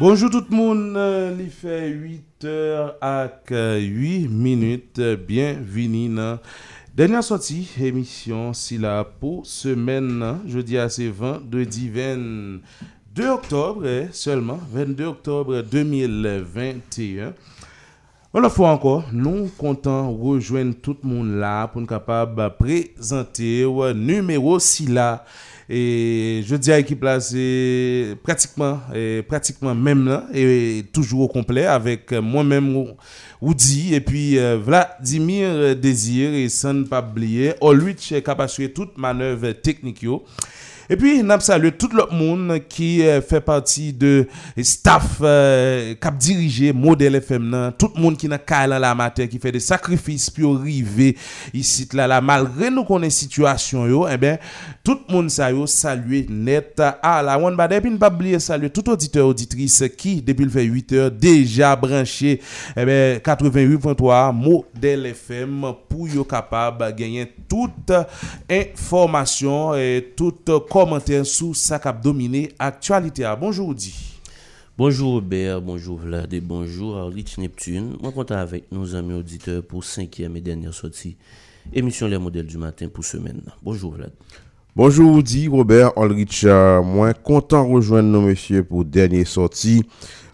Bonjour tout le monde, il fait 8 heures à 8 minutes. Bienvenue dans dernière sortie émission si la pour semaine jeudi à c'est vendredi 22 octobre eh, seulement 22 octobre 2021. On la fois encore, nous comptons rejoindre tout le monde là pour nous capable présenter le numéro si et je dis à l'équipe là, c'est pratiquement, pratiquement même là, et toujours au complet avec moi-même, Woody, et puis euh, Vladimir Désir, et sans pas oublier, Olwich est capable de toute manœuvre technique. Et puis, nous saluons tout le monde qui euh, fait partie de staff euh, qui a dirigé modèle FM. Tout le monde qui n'a qu'à la matin, qui fait des sacrifices pour arriver ici, là, là, malgré nous connaissons situation, yo, eh bien, tout le monde ça, yo, saluer net Ah, la one bad. Et puis, ne pas oublier saluer tout auditeur, auditrice qui, depuis le fait 8 heures, déjà branché, eh bien, 88.3 modèle FM pour yo capable de gagner toute information et toute commentaire sur ça qui a dominé l'actualité. Bonjour, Di. Bonjour Robert, bonjour Vlad et bonjour Rich Neptune. Moi, compte avec nos amis auditeurs pour cinquième et dernière sortie. Émission Les modèles du matin pour semaine. Bonjour Vlad. Bonjour Di, Robert, Ulrich. Moi, content de rejoindre nos messieurs pour dernière sortie.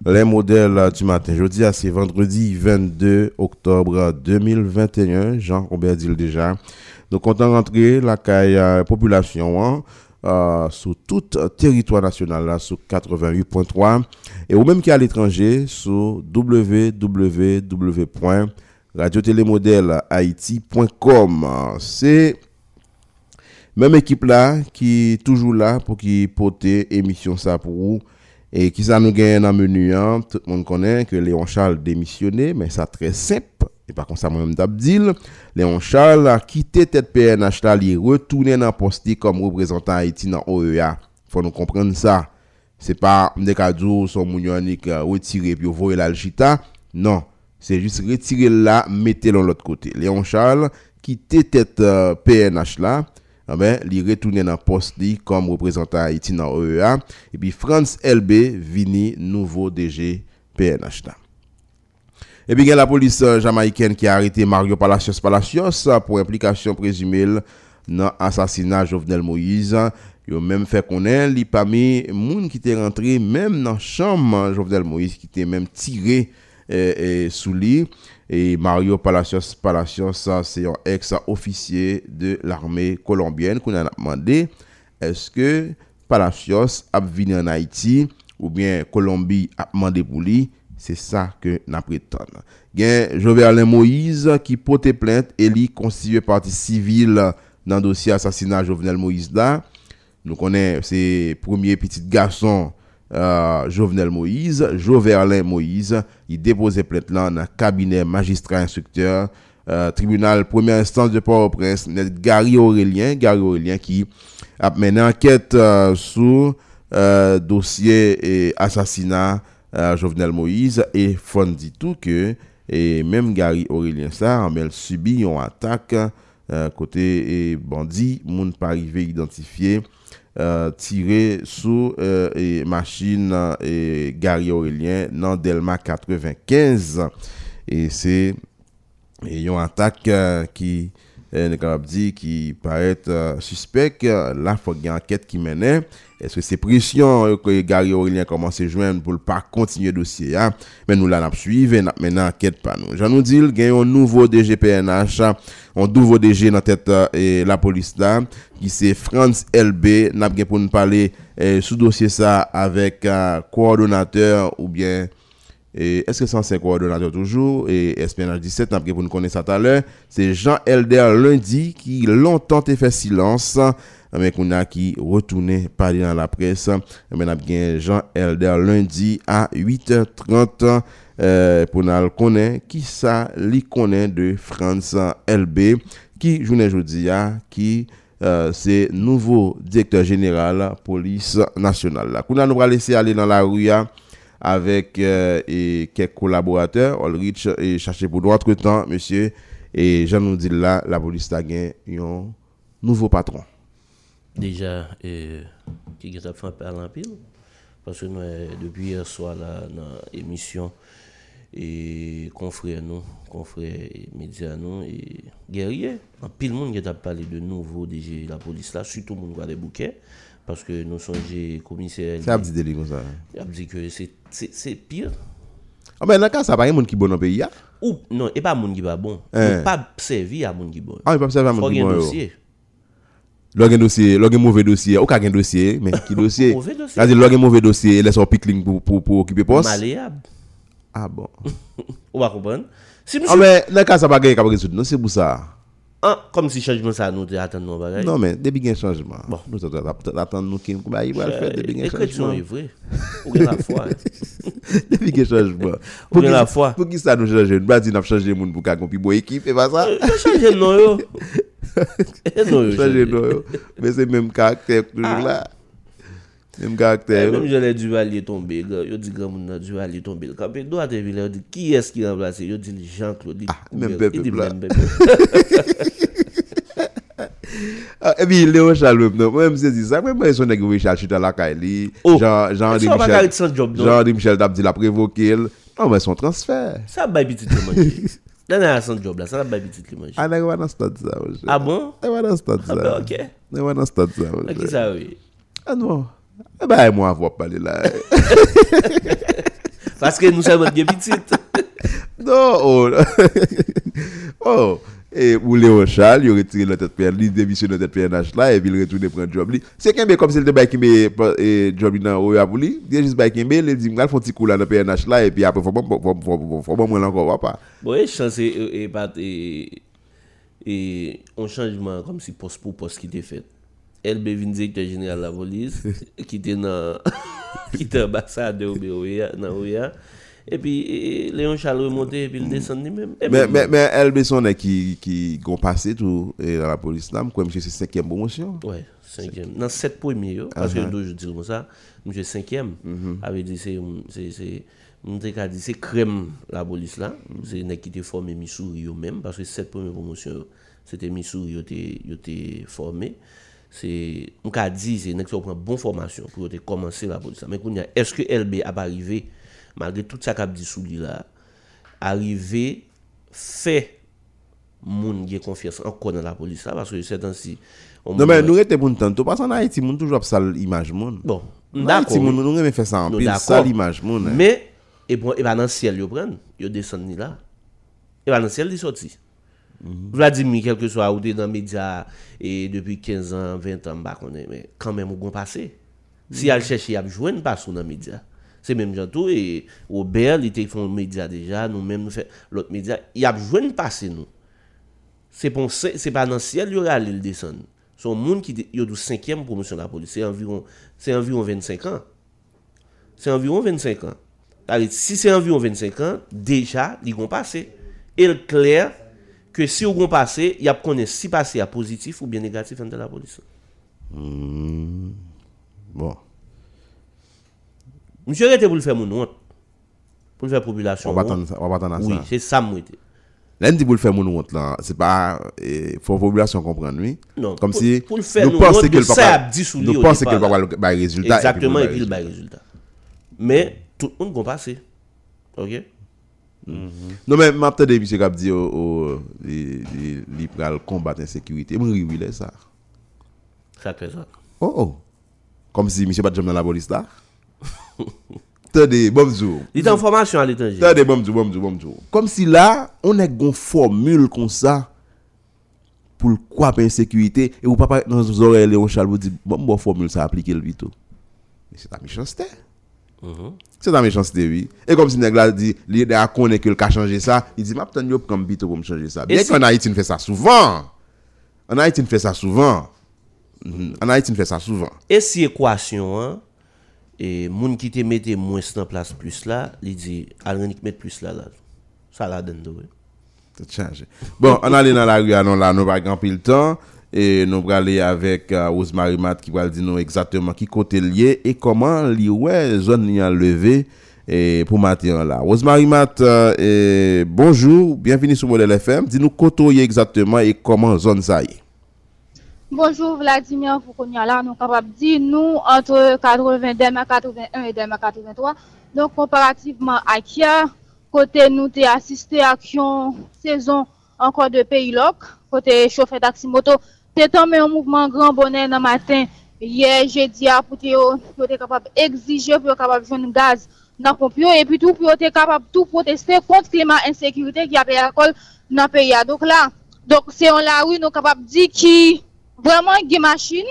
Les modèles du matin. Jeudi, c'est vendredi 22 octobre 2021. Jean-Robert dit déjà. Donc, content de rentrer la caille euh, population. Hein. Euh, sur tout territoire national sur 88.3 et ou même qui est à l'étranger sur www.radiotélémodèle-haïti.com. C'est même équipe là qui est toujours là pour qui porter émission ça pour vous et qui ça nous gagne dans menu hein? tout le monde connaît que Léon Charles démissionné mais ça très simple E pa konsa mwen mdap dil, Leon Charles a kite tet PNH la li retoune nan posti kom reprezentant Haiti nan OEA. Fon nou komprende sa. Se pa mdekadou son moun yonik retire pi yo vore la ljita. Non, se jist retire la, mette lon lot kote. Leon Charles kite tet PNH la, amen, li retoune nan posti kom reprezentant Haiti nan OEA. E pi France LB vini nouvo DG PNH la. Et puis, il y a la police euh, jamaïcaine qui a arrêté Mario Palacios Palacios euh, pour implication présumée dans l'assassinat de Jovenel Moïse. Il a même fait connaître les parmi monde qui étaient rentré même dans la chambre Jovenel Moïse qui était même tiré eh, eh, sous lit. Et Mario Palacios Palacios, euh, c'est un ex-officier de l'armée colombienne qu'on a demandé est-ce que Palacios a venu en Haïti ou bien Colombie a demandé pour lui c'est ça que nous prétendons. Gen Moïse qui porte plainte et lui constitue partie civile dans le dossier assassinat Jovenel Moïse. Nous connaissons ses premiers petits garçons euh, Jovenel Moïse, Joverlin Moïse, il dépose plainte dans le cabinet magistrat instructeur euh, tribunal première instance de Port-au-Prince, Gary Aurélien, Gary Aurélien qui a mené enquête euh, sur euh, dossier assassinat uh, Jovenel Moïse e fon di tou ke e menm Gary Aurelien sa amel subi yon atak uh, kote e bandi moun pa rive identifiye uh, tire sou e euh, machin e Gary Aurelien nan Delma 95 e se e yon atak ki ne kapab di ki paret suspect la fok yon anket ki menen Eske se presyon yo euh, kwe Gary Aurelien komanse jwen pou l pa kontinye dosye ya, men nou la nap suive, nap men nan anket pa nou. Jan nou dil gen yon nouvo DG PNH, yon nouvo DG nan tet eh, la polis la, ki se Frans LB, nap gen pou nou pale eh, sou dosye sa avek uh, koordonateur ou bien... Euh, Eske 105 koordinateur toujou E SPNH 17 napke pou nou konen sa taler Se Jean Elder lundi Ki lontan te fe silans mais qu'on a qui retourné parler dans la presse. Mais bien Jean Elder lundi à 8h30 euh, pour nous connaître qui ça li connaît de France LB qui journée aujourd'hui qui euh, c'est nouveau directeur général police nationale. Qu'on a nous laisser aller dans la rue avec euh, quelques collaborateurs Ulrich et chercher pour d'autres temps monsieur. Et Jean nous dit là la police a gagné un nouveau patron Deja, e, ki gen tap fan palan pil, paske nou depi yer swa la nan emisyon, e konfre nou, konfre media nou, e gerye, an pil moun gen tap pale de nouvo deje la polis la, suto moun gwa de bouke, paske nou sonje komiser... Se ap di deli kon sa? Se ap di ke se pir. A ah, men nan ka sa pa yon moun ki bon an peyi ya? Ou, non, e pa moun ki ba bon. Eh. Ou pa sevi a moun ki bon. A, e pa sevi a moun ki bon yo. Fò gen dosye. Un dossier, log un mauvais dossier, ou un dossier, mais qui dossier? Mauvais dossier. C'est-à-dire, log un mauvais dossier, laisse un pickling pour, pour, pour occuper poste. Malléable. Ah bon. On va comprendre? Si Ah monsieur, mais, dans cas, ça va gagner capable résoudre, non, c'est pour ça. Ah, comme si changement ça nous attend nos bagages. Non, mais, depuis qu'il y a un changement. Bon. Nous, attendons nous qui, bah, il va faire, depuis qu'il y a un L'écriture changement. est vraie. Ou la foi. Depuis qu'il y a un changement. Qui- la foi. Pour qui ça nous change? Nous, pas dire, nous changer gens pour qu'on puisse bonne équipe, et pas ça? Yo chanje non yo. Chaje nou yo. Men se menm karakter koujou la. Menm karakter yo. Menm jè lè Duvalier tombe. Yo di gran moun nan Duvalier tombe. Kampè do a te vilè. Yo di ki es ki remplase. Yo di Jean-Claude. Ah, menm pepe bla. Menm pepe. E mi Léon Charles menm nan. Mwen mse di sa. Mwen mwen son negi Richard Chuta lakay li. Jean-Denis Michel Dabdi la prevoke el. Non men son transfer. Sa bay biti te manje. Dan a san job la, san ap bay bitit li manje. A neg wana stad sa manje. A bon? E wana stad sa. A be ok. E wana stad sa manje. A ki sa we? A nou. E ba e mwa avwa pale la. Paske nou sa mwen gen bitit. Non. Oh. Et pour Léon Charles, il retiré la tête PN, il démissionne la tête PNH là, et puis il retourne prendre job. li. C'est qu'un comme s'il était qui met job dans. Il juste il dit, faut un petit coup là dans PNH là, et puis après, faut pas moi encore, pas. Bon, chance et, et, pas- et, un comme si poste pour poste qui était fait. Directeur général de la police, qui était dans qui ambassadeur au BOA, dans OEA. Et puis Léon Charles remonté et puis il descend lui-même. Et Mais, mais, mais LB son est qui, qui, ont passé tout, dans la police là, quoi, monsieur, c'est cinquième promotion. Ouais, cinquième. Dans sept premiers, parce Uh-huh. que deux, je dis comme ça, monsieur cinquième, Mm-hmm. avait dit c'est, on dit c'est crème la police là, c'est nèg qui te formé Missouri même, parce que sept premières promotions, c'était Missouri yo te formé. C'est, on ka dit, c'est qui prend bonne formation pour commencer la police. Mais est-ce que LB a pas arrivé, malgré tout ça qu'a dit sous lui là, arrivé, fait, moun qui confiance encore dans la police là, parce que c'est ainsi. Non, mais nous étions pour tantôt, parce qu'en Haïti, nous toujours sale image, moun. Bon, Haïti, d'accord. nous nous aimons faire ça en pile, sale image, moun. Mais, et bon, et ben dans le ciel, ils prennent, ils descendent là. Et ben dans le ciel, ils sortent. Vladimir, quel que soit t'es dans les médias, et depuis 15 ans, 20 ans, bah, mais quand même, on passé. Si elle cherche, il a besoin de passer dans les médias. C'est même tout, et Robert, il était font médias déjà, nous-mêmes, nous fait l'autre média, il a besoin de passer nous. C'est pour c'est pas dans le ciel, il y aura descendre. Son monde qui est au cinquième promotion de la police, c'est environ, c'est environ 25 ans. C'est environ 25 ans. Si c'est environ 25 ans, déjà, ils vont passer. Et le clair que si ils vont passer, il y a connaître si passer à positif ou bien négatif dans la police. Bon. Monsieur était pour le faire mon honte. Pour le faire population. On va attendre ça, Oui, c'est ça moi. dit pour le faire mon honte là, c'est pas eh, faut la population comprendre oui. Non, Comme si pour le faire nous pensons que le ça papa nous pensons que le papa le résultat Exactement, et puis le résultat. Mais tout le monde va passer. OK? Non mais m'a peut-être monsieur Cap dit au au il il pral combattre insécurité. Moi oui là ça. Ça fait ça. Oh oh. Comme si monsieur pas dans la police là. Attendez, bon jour. Il est en formation à l'étranger. Attendez, bon jour, bon jour, bon jour. Comme si là, on a une formule comme ça pour le quoi insécurité et ou papa dans nos oreilles Léon Charles vous dit bon bon formule ça appliquer le vite. Mais c'est ta méchanceté. C'est ta méchanceté, oui. Et comme si nèg là dit, il a connaît que le cas changer ça, il dit m'a peut-être yo comme vite pour me changer ça. Bien qu'en Haïti on fait ça souvent. En Haïti on fait ça souvent. Mhm. En Haïti on fait ça souvent. Et si équation, hein, et moun qui te mette moins en place plus là, il dit, al mettre plus là, là. Ça la donne, oui. Tout changé. Bon, on allait dans la rue, non, là, nous pas le temps. Et nous allons aller avec euh, Rosemary qui va dire exactement qui côté lié et comment li ouais zone li a levé et pour matin là. Rosemary Matt, euh, bonjour, bienvenue sur Modèle FM. Dis-nous côté exactement et comment zone ça y. Bonjour Vladimir, vous connaissez là, nous capables de dire, nous, entre 82 et 81 et 83, donc comparativement à Kia, côté nous t'es assisté à une saison encore de pays loc, côté chauffeur taxi moto, t'es tombé en mouvement grand bonnet dans matin, hier, jeudi, à pour être capable d'exiger, pour être capable de jouer gaz dans pompio, et puis tout, pour être capable tout protester contre le climat insécurité qui a payé à l'école dans le pays. Donc là, donc c'est en la rue, nous capables de dire qui Vreman gen machin,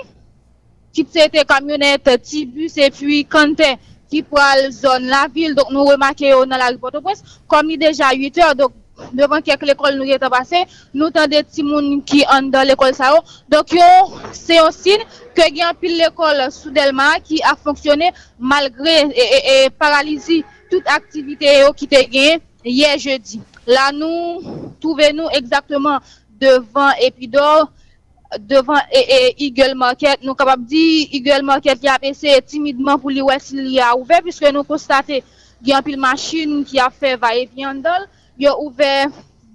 kit se te kamyonet, ti bus, e pi kante ki pou al zon la vil, dok nou remake yo nan la ripoto pres, kom ni deja 8 or, dok devan kek l'ekol nou yeta pase, nou tande ti moun ki an dan l'ekol sa yo, dok yo se yo sin ke gen pil l'ekol soudelman ki a fonksyone malgre e, e, e paralizi tout aktivite yo ki te gen ye jeudi. La nou touve nou exactement devan epi do, devan e, e Eagle Market, nou kapap di Eagle Market li ap ese timidman pou li wè si li a ouve, piske nou konstate gen pil machin ki a fe va e vyandol, yo ouve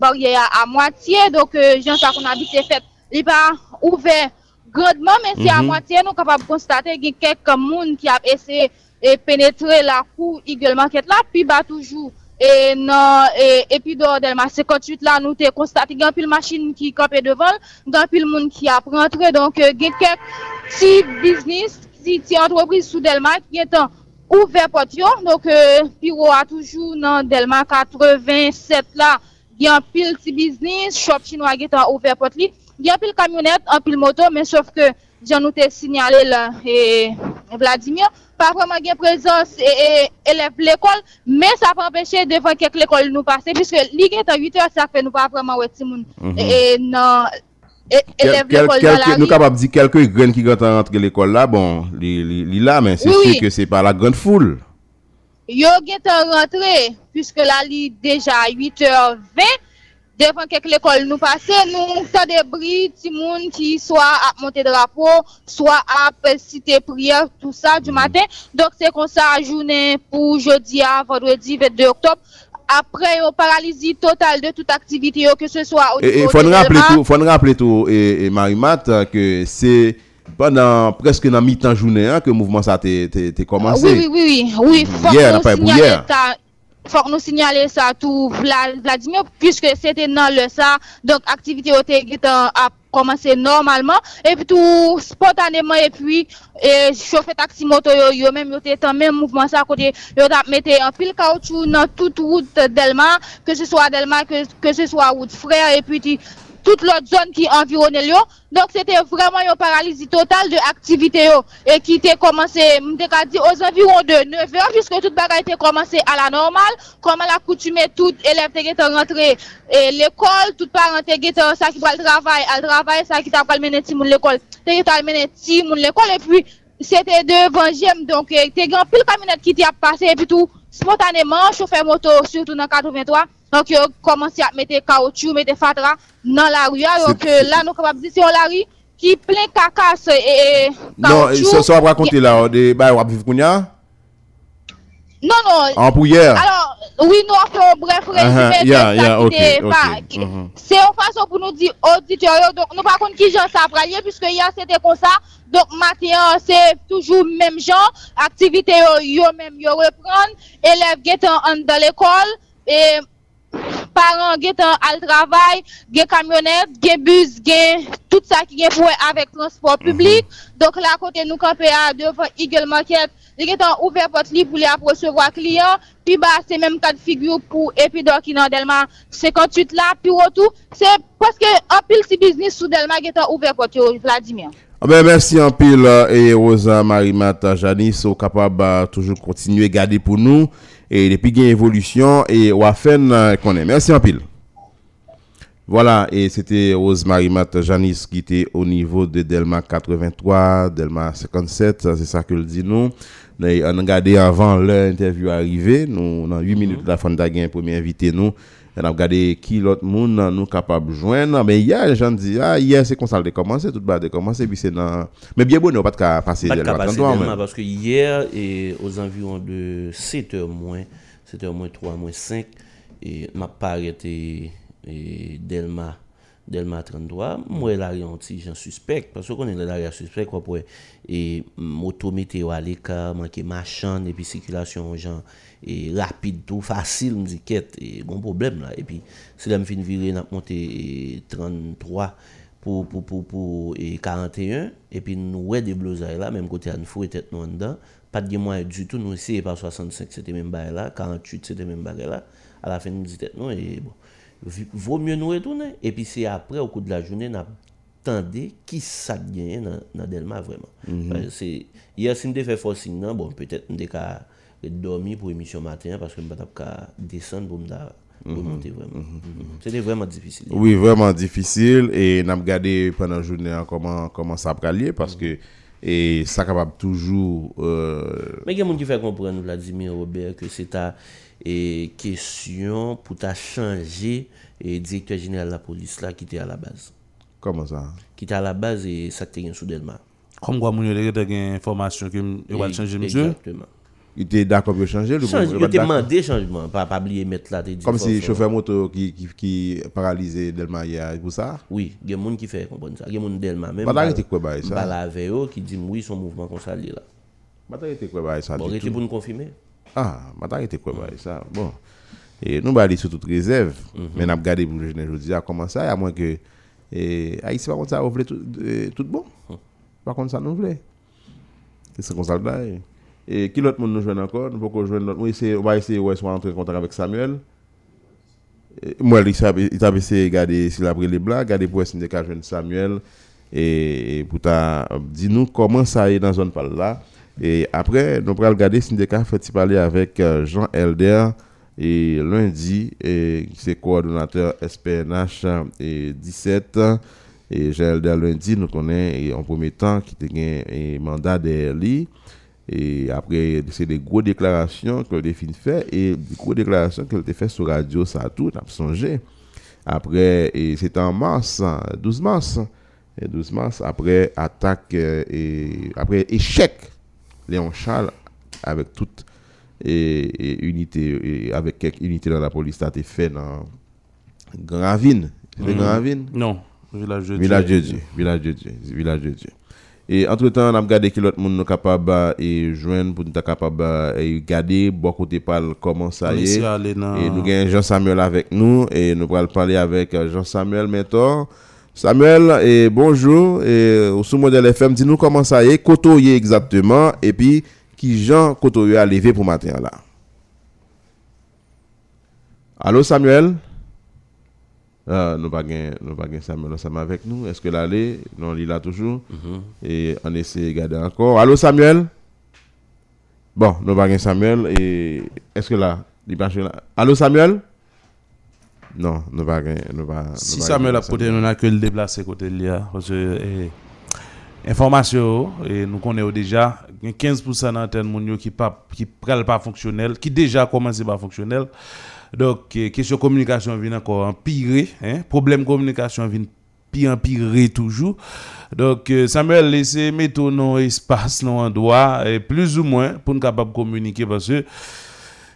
barye a, euh, a mwatiye, dok jan sa kon abite fet, li pa ouve gredman, men si mm -hmm. a mwatiye nou kapap konstate gen kek moun ki ap ese e penetre la pou Eagle Market la, pi ba toujou E nan, e epi do del ma 58 la nou te konstate gen pil machin ki kapè devan, gen pil moun ki ap rentre. Donk e, gen kek ti biznis, ti, ti antropriz sou del ma ki gen tan ouve pot yo. Donk euh, piro a toujou nan del ma 87 la gen pil ti biznis, shop chinois gen tan ouve pot li. Gen pil kamyonet, gen pil moto, men sof ke... jan nou te sinyale la e, e Vladimir, pa vreman gen prezons e, e elef l'ekol, men sa pa empeshe devan kek l'ekol nou pase, piske li gen tan 8 or sa fe nou pa vreman wet si moun mm -hmm. e nan e, elef l'ekol nan la ri. Nou kapap di kelke gren ki gantan rentre l'ekol la, bon, li, li, li la, men se oui. si ke se pa la gran foule. Yo gen tan rentre, piske la li deja 8 or 20, devant Devan kek l'ekol nou pase, nou ta debri ti moun ki swa ap monte drapo, swa ap site priyer, tout ça du mm. maten. Dok se kon sa jounen pou jodi a vendredi 22 octobre après yo paralysie totale de tout aktivite yo ke se swa ou e, e, nivou de l'Elma. Fon rappele tou, e, e Marimat, ke se... pendant presque dans mi-temps journée hein, que le mouvement ça commencé. Ah, oui, oui, oui, oui. Mm, hier, hier faut nous signaler ça tout Vladimir puisque c'était dans le ça. Donc activité a commencé normalement. Et puis tout spontanément et puis et chauffer taxi moto yo, même yo était même mouvement ça côté yo t'a mettre en pile caoutchouc dans toute route Delma que ce soit Delma que, que ce soit route frère et puis tout lot zon ki environel yo. Donk se te vreman yo paralizi total de aktivite yo. E ki te komanse, mte ka di, os environ de 9 or, jiske tout bagay te komanse a la normal. Koman la koutume tout elef te getan rentre l'ekol, tout parent te getan sa ki pral travay, al travay sa ki ta pral mene ti moun l'ekol. Te getan mene ti moun l'ekol, e pi se te devan jem, donk te gen pil kaminet ki te ap pase, e pi tou spontaneman, choufe moto, surtout nan 83, Donc, ils ont commencé à mettre caoutchouc, mettre fatra dans la rue. Donc, là, nous sommes capables de dire, la rue qui plein carcasse non, et, caoutchouc. Non, ça va raconter là, des bails à vivre Non, non. En prière. Alors, oui, nous avons bref résumé. Uh-huh. Yeah, yeah, okay, okay. Mm-hmm. C'est une façon pour nous dire auditeurs. Donc, nous, par contre, qui j'en sais puisque hier, c'était comme ça. Donc, maintenant, c'est toujours même genre. Activité, yo, même, yo reprendre. Élèves qui sont dans l'école. Et parents qui sont al travail, des camionnettes, des bus, tout ça qui est pour avec transport mhm. public. Donc là, côté nous campons devant Eagle Market, ils sont ouvert porte pour les recevoir clients. Puis bah, c'est même cas de figure pour Epidor qui dans Delma 58 là, puis retour. C'est parce que un pile si business sous Delma qui est ouvert porte Vladimir. Ah ben merci en pile et Rosa Marie-Mata Janice, capable de toujours continuer à garder pour nous et depuis qu'il y a évolution et Wafen euh, qu'on est. Merci en pile. Voilà, et c'était Rosemary Matt Janice qui était au niveau de Delma 83, Delma 57, c'est ça que le dit nous. On a regardé avant l'interview arrivée, nous, dans 8 minutes, la fin de premier invité nous. On a regardé qui l'autre monde nous capable joindre mais hier les gens disent ah hier c'est comme ça a commencé tout bas de commencer puis c'est dans mais bien bon on pas de passer de la parce que hier et aux environs de 7h moins 7h moins 3 moins 5 et m'a pas arrêté et Delma Delma 33 moi là un ti jan suspect parce qu'on est là un suspect quoi pour et moto météo à l'écart manquer marchand et puis circulation gens et rapide e tout facile me dit quête et bon problème là et puis si là me fin virer n'a monté 33 pour pour pour pour et 41 et puis nous ouais des blousailles là même côté nous fou e tête nous dedans pas de moyen du tout nous essayons par 65 c'était même bail là 48 c'était même bail là à la. Fin nous dit tête non et bon vaut mieux nous retourner. Et puis c'est après au cours de la journée n'a tendez qui ça gagne dans, dans Delma vraiment. Mm -hmm. Parce que hier, si je fais forcing, bon, peut-être je dormir pour l'émission matin parce que nous avons descendre pour monter vraiment. Mhm. C'était vraiment difficile. Oui, vraiment difficile. Et nous avons regardé pendant la journée comment, comment ça a lier parce que et ça capable toujours. Euh... Mais il y a des gens qui font comprendre, Vladimir Robert, que c'est ta et question pour ta changer et directeur général de la police là qui était à la base. Comment ça? Qui était à la base et ça sous Delma. Comme quoi, vous avez des informations que vous va changer, monsieur? Exactement. Il était d'accord pour changer le Change, Il était demandé changement, pas, pas oublier mettre là. Comme si chauffeur moto qui, qui, qui paralysé Delma hier, pour ça? Oui, il y a des gens qui fait comprendre ça. Il y a des gens Delma même. Pas d'arrêter quoi, bah, ça? Pas VO qui dit oui, son mouvement qu'on s'allie là. Pas d'arrêter quoi, bah, ça. Bon, arrêtez pour nous confirmer. Ah, maintenant, était quoi, bah, ça? Bon. Et nous, bah, aller sur toute réserve. Mais nous avons gardé pour le jeune aujourd'hui comment ça, à moins que. Et Haïti, par contre, ça, vous tout, tout bon? Par contre, ça nous voulait. C'est comme ça le Et qui l'autre monde nous joue encore? Nous pouvons jouer notre. On va essayer de soit entrer en contact avec Samuel. moi, il a essayé de regarder s'il a pris les blagues, regarder pour essayer de jouer Samuel. Et pour dire comment ça est dans la zone là. Et après, nous allons regarder nous fait parler avec euh, Jean Elder et lundi, et c'est coordonnateur SPNH et 17. Et Jean Elder lundi, nous connaissons en premier temps qui était un mandat de Et après, c'est des grosses déclarations que le fin fait et des grosses déclarations qu'elle a fait sur radio, tout, a songé. Après, c'était en mars, 12 mars. Et 12 mars, après attaque euh, et après échec Léon Charles, avec toute et, unité, et avec quelques unités dans la police, ça a été fait dans Gravine. C'est Gravine? Non, Village de Village de Dieu. Village de Dieu. Village de Dieu. Et entre-temps, on a regardé que l'autre monde est capable de joindre pour être capable de regarder beaucoup de parler comment ça y est. Et nous avons Jean-Samuel avec nous et nous allons parler avec Jean-Samuel Mentor. Samuel, et bonjour. Et au sous-modèle FM, dis-nous comment ça y est, Kotoye exactement, et puis qui Jean Kotoye a levé pour matin là. Allô Samuel? Euh, nous pas nous pas Samuel ensemble avec nous. Est-ce que l'aller? Non il est là toujours Mhm. et on essaie de regarder encore. Allô Samuel? Bon, nous pas Samuel et est-ce que là il pas là? Allô Samuel? Non, nous pas nous pas Si nous Samuel a côté, nous n'a que le déplacer côté de là. Parce que, eh, information, et nous connaissons déjà, il y a 15% d'antenne moun yo qui pas qui pas fonctionnel, qui déjà commencé pas fonctionnel. Donc, question communication vient encore empirer, hein? Problème communication vient pire empirer toujours. Donc, euh, Samuel, laissez mettre nos espace, nos endroits, et plus ou moins, pour nous capable de communiquer parce que,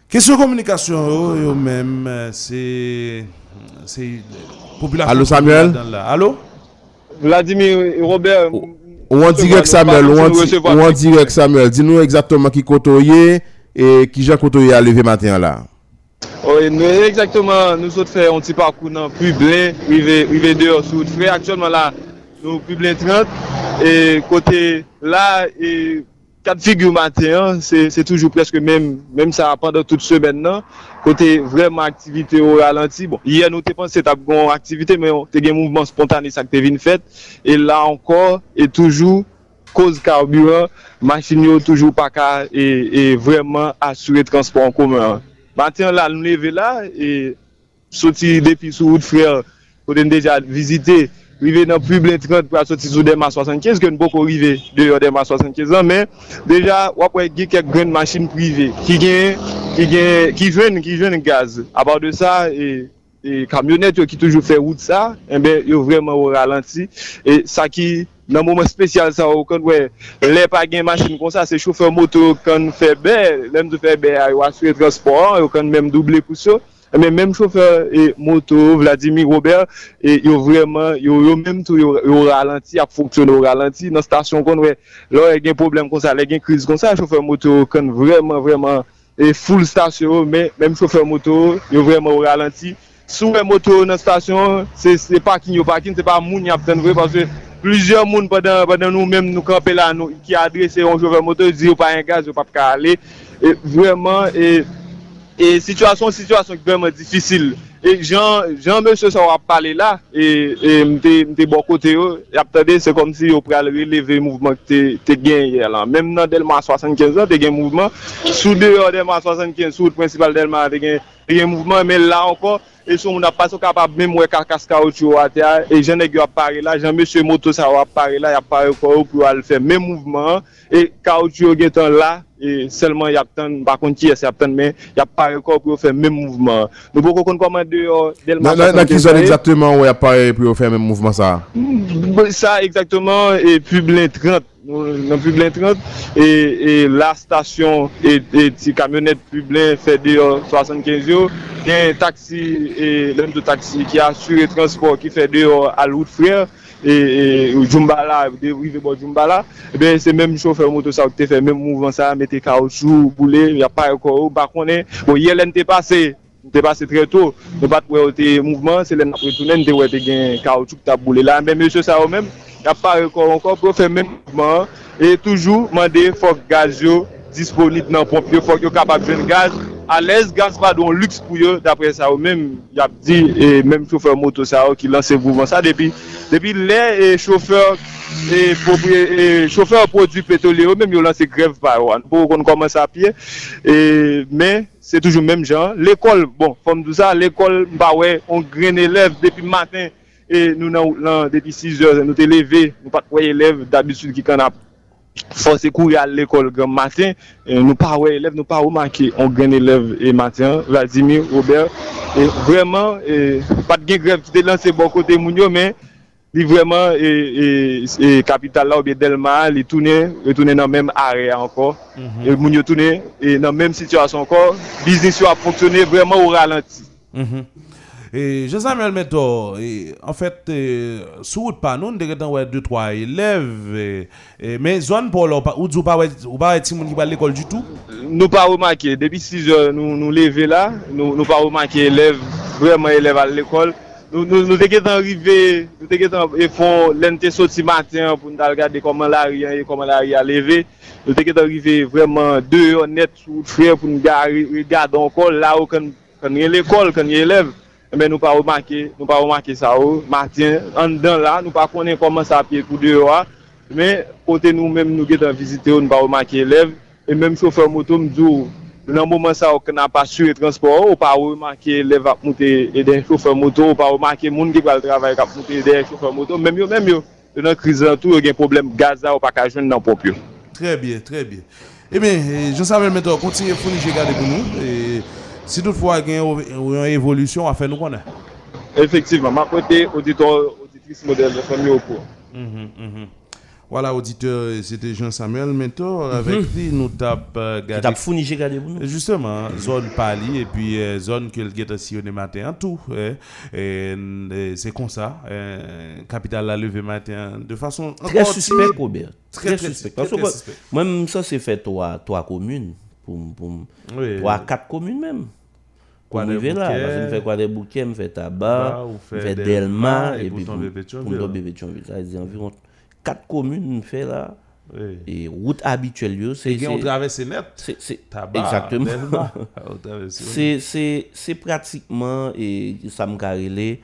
Question communication, même, euh, c'est. C'est. Population. Allô, Samuel? Allô? Vladimir et Robert. Ou en direct Samuel, ou en, direct Samuel, dis-nous exactement qui Kotoye et qui Jean Kotoye a levé matin là. Oye, nou e exactement nou sot fè yon ti parkou nan Publin, rive de yo sou. Fè aktyonman la nou Publin 30, e kote la, e kat figyo maten, se toujou preske menm, menm sa pandan tout semen non. nan, kote vreman aktivite yo ralenti. Bon, yè nou te panse tap gon aktivite, men te gen mouvment spontane sa ki te vin fèt, e la ankor, e toujou, koz karburan, machin yo toujou pa ka, e vreman asure transport an koumen an. Maten la, nou leve la, e soti depi sou wout frè, kote nou deja vizite, rive nan publin 30 pou a soti sou dema 75, ke nou pou kon rive de yo dema 75 an, men, deja wap wè ge kek gren machin prive, ki gen, ki gen, ki jwen, ki jwen gaz. A part de sa, e... E kamyonet yo ki toujou fe wout sa, eh enbe yo vreman ou ralanti, e sa ki nan mouman spesyal sa ou kon wè, lè pa gen masin kon sa, se choufer moto kon fe bè, lèm de fe bè a yo aswe transport, yo kon mèm double kousyo, enbe eh mèm choufer e moto, Vladimir Robert, e yo vreman, yo, yo mèm tou yo, yo ralanti, ap fonksyon yo ralanti, nan stasyon kon wè, lò e gen problem kon sa, lè gen kriz kon sa, choufer moto kon vreman, vreman, e full stasyon, mèm choufer moto, yo vreman yo ralanti, sou e moto nan stasyon, se, se pakin yo pakin, se pa moun yap ten vwe, parce plizye moun padan, padan nou menm nou kampe la nou, ki adrese yon chouve moto, zi yo pa yon gaz, yo pa pa ka ale, e vweman, e, e situasyon, situasyon ki vweman difisil, e jan, jan mèche sa wap pale la, e, e mte, mte bo kote yo, yap tade, se kom si yo pral releve mouvment ki te, te gen yè lan, menm nan Delma 75 an, te gen mouvment, sou de yo Delma 75, sou principal Delma, te gen, Riye mouvman men la ankon, e sou moun apaso kapap mè mwen karkas karot yo ate a, e jen e gyo apare la, jen mè se moto sa wapare la, yapare kwa ou pou al fè mè mouvman, e karot yo gen tan la, e selman yap tan, bakon ti yas yap tan men, yapare kwa ou pou fè mè mouvman. Nou pou kon kon komande yo del man sa. Nan ki zon exactement ou yapare pou fè mè mouvman sa? Sa exactement, e pub lè 30. Nan Publin 30, e la stasyon, e ti kamyonet Publin fè de yo 75 yo, gen taksi, lèm tou taksi ki asure transport ki fè de al wout frèr, E, Djumbala, de rive bo Djumbala, ebe se menm choufer moto sa ou te fe, menm mouvan sa, mette kaoutchou, boule, ya pa yo kou, bakone, bo ye len te pase, Nte pase tre to, nou pat wè wote mouvman, se lè nan pretounen, nte wè te gen kaoutchouk tap boule la. Mè mè sè sa wè mèm, yap pare kon, kon pou fè mèm mouvman, e toujou mande fok gaz yo, disponib nan pomp yo, fòk yo kapap jwen gaz, A lez gaz pa don lüks pou yo, dapre sa yo mèm, yap di, e mèm choufer moto sa yo ki lanse vouvan sa, depi, depi lè e choufer, e, e choufer produ petole yo, mèm yo lanse grev pa yo, an pou kon koman sa pye, e, mè, se toujou mèm jan, l'ekol, bon, fom dou sa, l'ekol, mba we on gren elev depi matin, e nou nan, lan, depi 6 yo, nou te leve, nou pat wè elèv, dabisoun ki kan ap, Fos kou yal l'ekol gen matin, nou pa wè elev, nou pa wè manke, on gen elev e matin, Vladimir, Robert, e vreman, pat gen grev ki te lanse bon kote moun yo, men, li vreman, e kapital la ou be Delma, li toune, li toune nan menm are anko, mm -hmm. e moun yo toune, e nan menm situasyon anko, biznis yo a fonksyone vreman ou ralenti. Mm -hmm. Et Jean Samuel Mentor, e, en fait, e, sou wout pa nou, nou deke tan wè 2-3 eleve, e, men zon pou lò, ou djou pa wè ti moun ki pa l'ekol du tout? Nou pa wè manke, depi 6 nou leve la, nou pa wè manke eleve, vwèman eleve al l'ekol, nou deke tan rive, nou deke tan e fon lente soti matin pou nou dal gade koman la riyan, koman la riyan leve, nou deke tan rive vwèman 2 yon net sou tre pou nou gade an kol la ou kan yon l'ekol, kan yon eleve, men nou pa remake, nou pa remake sa ou, matin, an dan la, nou pa konen koman sa apye kou de yo a, men kote nou men nou getan vizite ou, nou pa remake elev, e menm chofer moto mdou, nan mouman sa ou kena pa sure transport ou, pa remake elev ap mouti eden chofer moto, ou pa remake moun ki kwa l travay ap mouti eden chofer moto, menm yo, menm yo, nan krizan tou gen problem gaza ou pa kajoun nan pop yo. Trè bie, trè bie. E men, Jean-Samuel Metor, kontinye founi jè gade pou nou, e... Eh... Si toutefois il y a une évolution, on va faire nous connaître. Effectivement, ma côté, auditeur, auditrice modèle de famille au cours. Mhm, mhm. Voilà, auditeur, c'était Jean-Samuel Mentor. Mhm. Avec lui, nous tapons euh, gardé. Fourni, j'ai gardé vous Justement, zone Pali et puis euh, zone que le guette sillonné matin, tout. Hein. Et, c'est comme ça. Euh, capitale la levé matin, de façon. Très suspect, Robert. Très, très, suspect. Parce que moi, ça, c'est fait trois, trois communes Pou a kap komune menm. Pou mwen ve la. Mwen fè kwa de bouke, mwen fè tabar, mwen fè delma, e pou mwen bebe tchonvil. A di anviron kat komune mwen fè la. E route habituel yo. E gen yon travesse net. Tabar, delma. Se pratikman, e sa mkarele,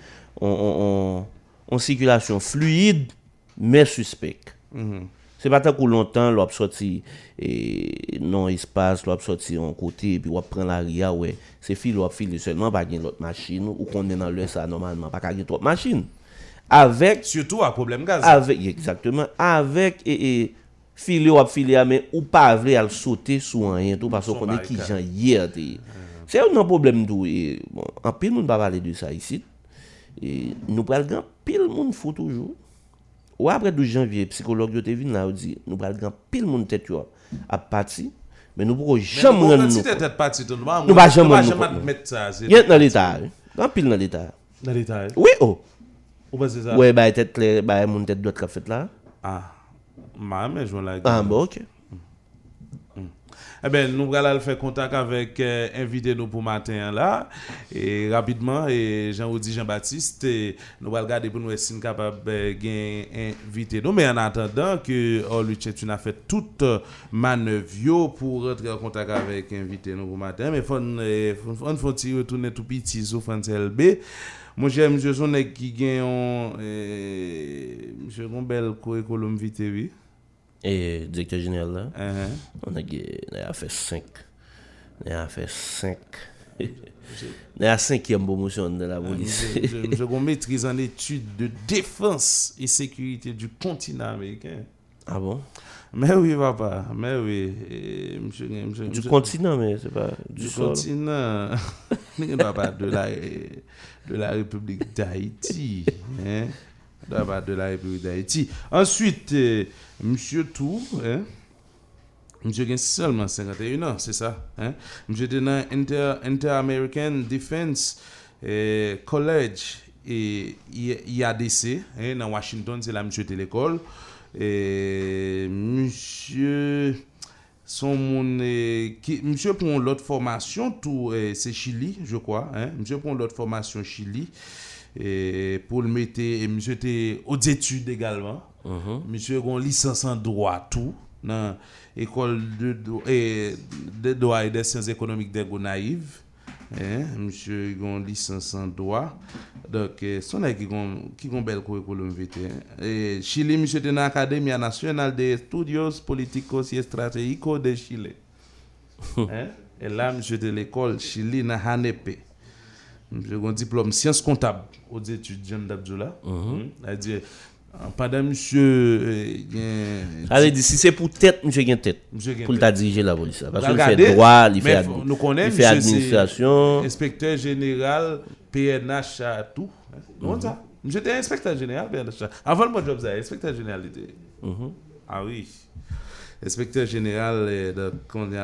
on sikulasyon fluide, men suspect. Mm-hmm. Se batan kou lontan lop soti e, nan espas, lop soti an kote, e pi wap pren la ria we. Se fi lop fili selman pa gen lot machin ou kon den nan lè sa normalman pa ka gen trop machin. Avèk... Surtou ak problem gaz. Avèk, exactement. Avèk e, e fili wap fili amè ou pa avle al sote sou an yon tou paso konen ki jan yer te. Se yon nan problem tou, e, bon, an pil moun pa pale de sa yisit, e, nou pral gen pil moun fò toujou. Ou apre 12 janvye, psikolog yo te vin la ou di, nou pral gran pil moun tet yo ap pati, men nou pou ko jam ren nou. Nou pa jam ren nou. Yet nan l'Etat, gran pil nan l'Etat. Nan l'Etat? Eh? Oui oh. ou. Ou pa se sa? Ou e bay tet le, bay moun tet dot ka fet la. Ah, ma men jwen la. Ah, bo, ok. Eh ben, nous allons faire contact avec euh, invité nous pour matin là. Et rapidement, et Jean-Audi Jean-Baptiste, nous allons regarder pour nous sommes capables de gagner invité nous. Mais en attendant que Oluchet, tu n'as fait toute euh, manœuvre pour rentrer en contact avec invité nous pour matin. Mais il faut, euh, faut, faut, faut, retourner tout petit sur France LB. Moi, j'aime monsieur son qui gagne euh, monsieur Gombel curriculum vitae, oui. Et directeur général là, Uh-huh. on a, on a fait 5. On a fait 5. On a cinquième promotion de la police. Je, je, je maîtrise en études de défense et sécurité du continent américain. Ah bon? Mais oui, papa, mais oui. monsieur, monsieur, Du monsieur- continent, mais c'est pas du, du sol. continent. papa, de la, de la République d'Haïti. Hein? de la République d'Haïti. Ensuite, euh, Monsieur Tour, hein? Monsieur gen seulement 51 ans, c'est ça. Hein? Monsieur tenant Inter, Inter-American Defense eh, College et IADC, hein? dans Washington, c'est là monsieur était l'école. Et monsieur son moun, eh, ki, monsieur prend l'autre formation tout eh, c'est Chili, je crois, hein? Monsieur prend l'autre formation Chili. Et pour le mettre et monsieur était aux études également monsieur a une licence en droit tout dans école de, do- et de droit et des sciences économiques de Gonaïve Hein, monsieur a une licence en droit. Donc, euh, son qui gon qui gon bel curriculum vitae. hein. Et Chili, monsieur était dans l'Académie nationale de Estudios Políticos y Estratégicos de Chile. Et là, monsieur de l'école Chili dans Hanepe. A un diplôme sciences comptables aux études Jean d'Abdullah. C'est-à-dire, euh, pendant monsieur euh, Allez, si c'est pour tête, monsieur gagne tête. Pour t'a diriger la police. Parce qu'il fait droit, il fait, il fait administration. inspecteur général PNH à tout. Hein? Comment ça? J'étais inspecteur général PNH. Avant le mon job, inspecteur général. était. Ah oui. Inspecteur général eh, de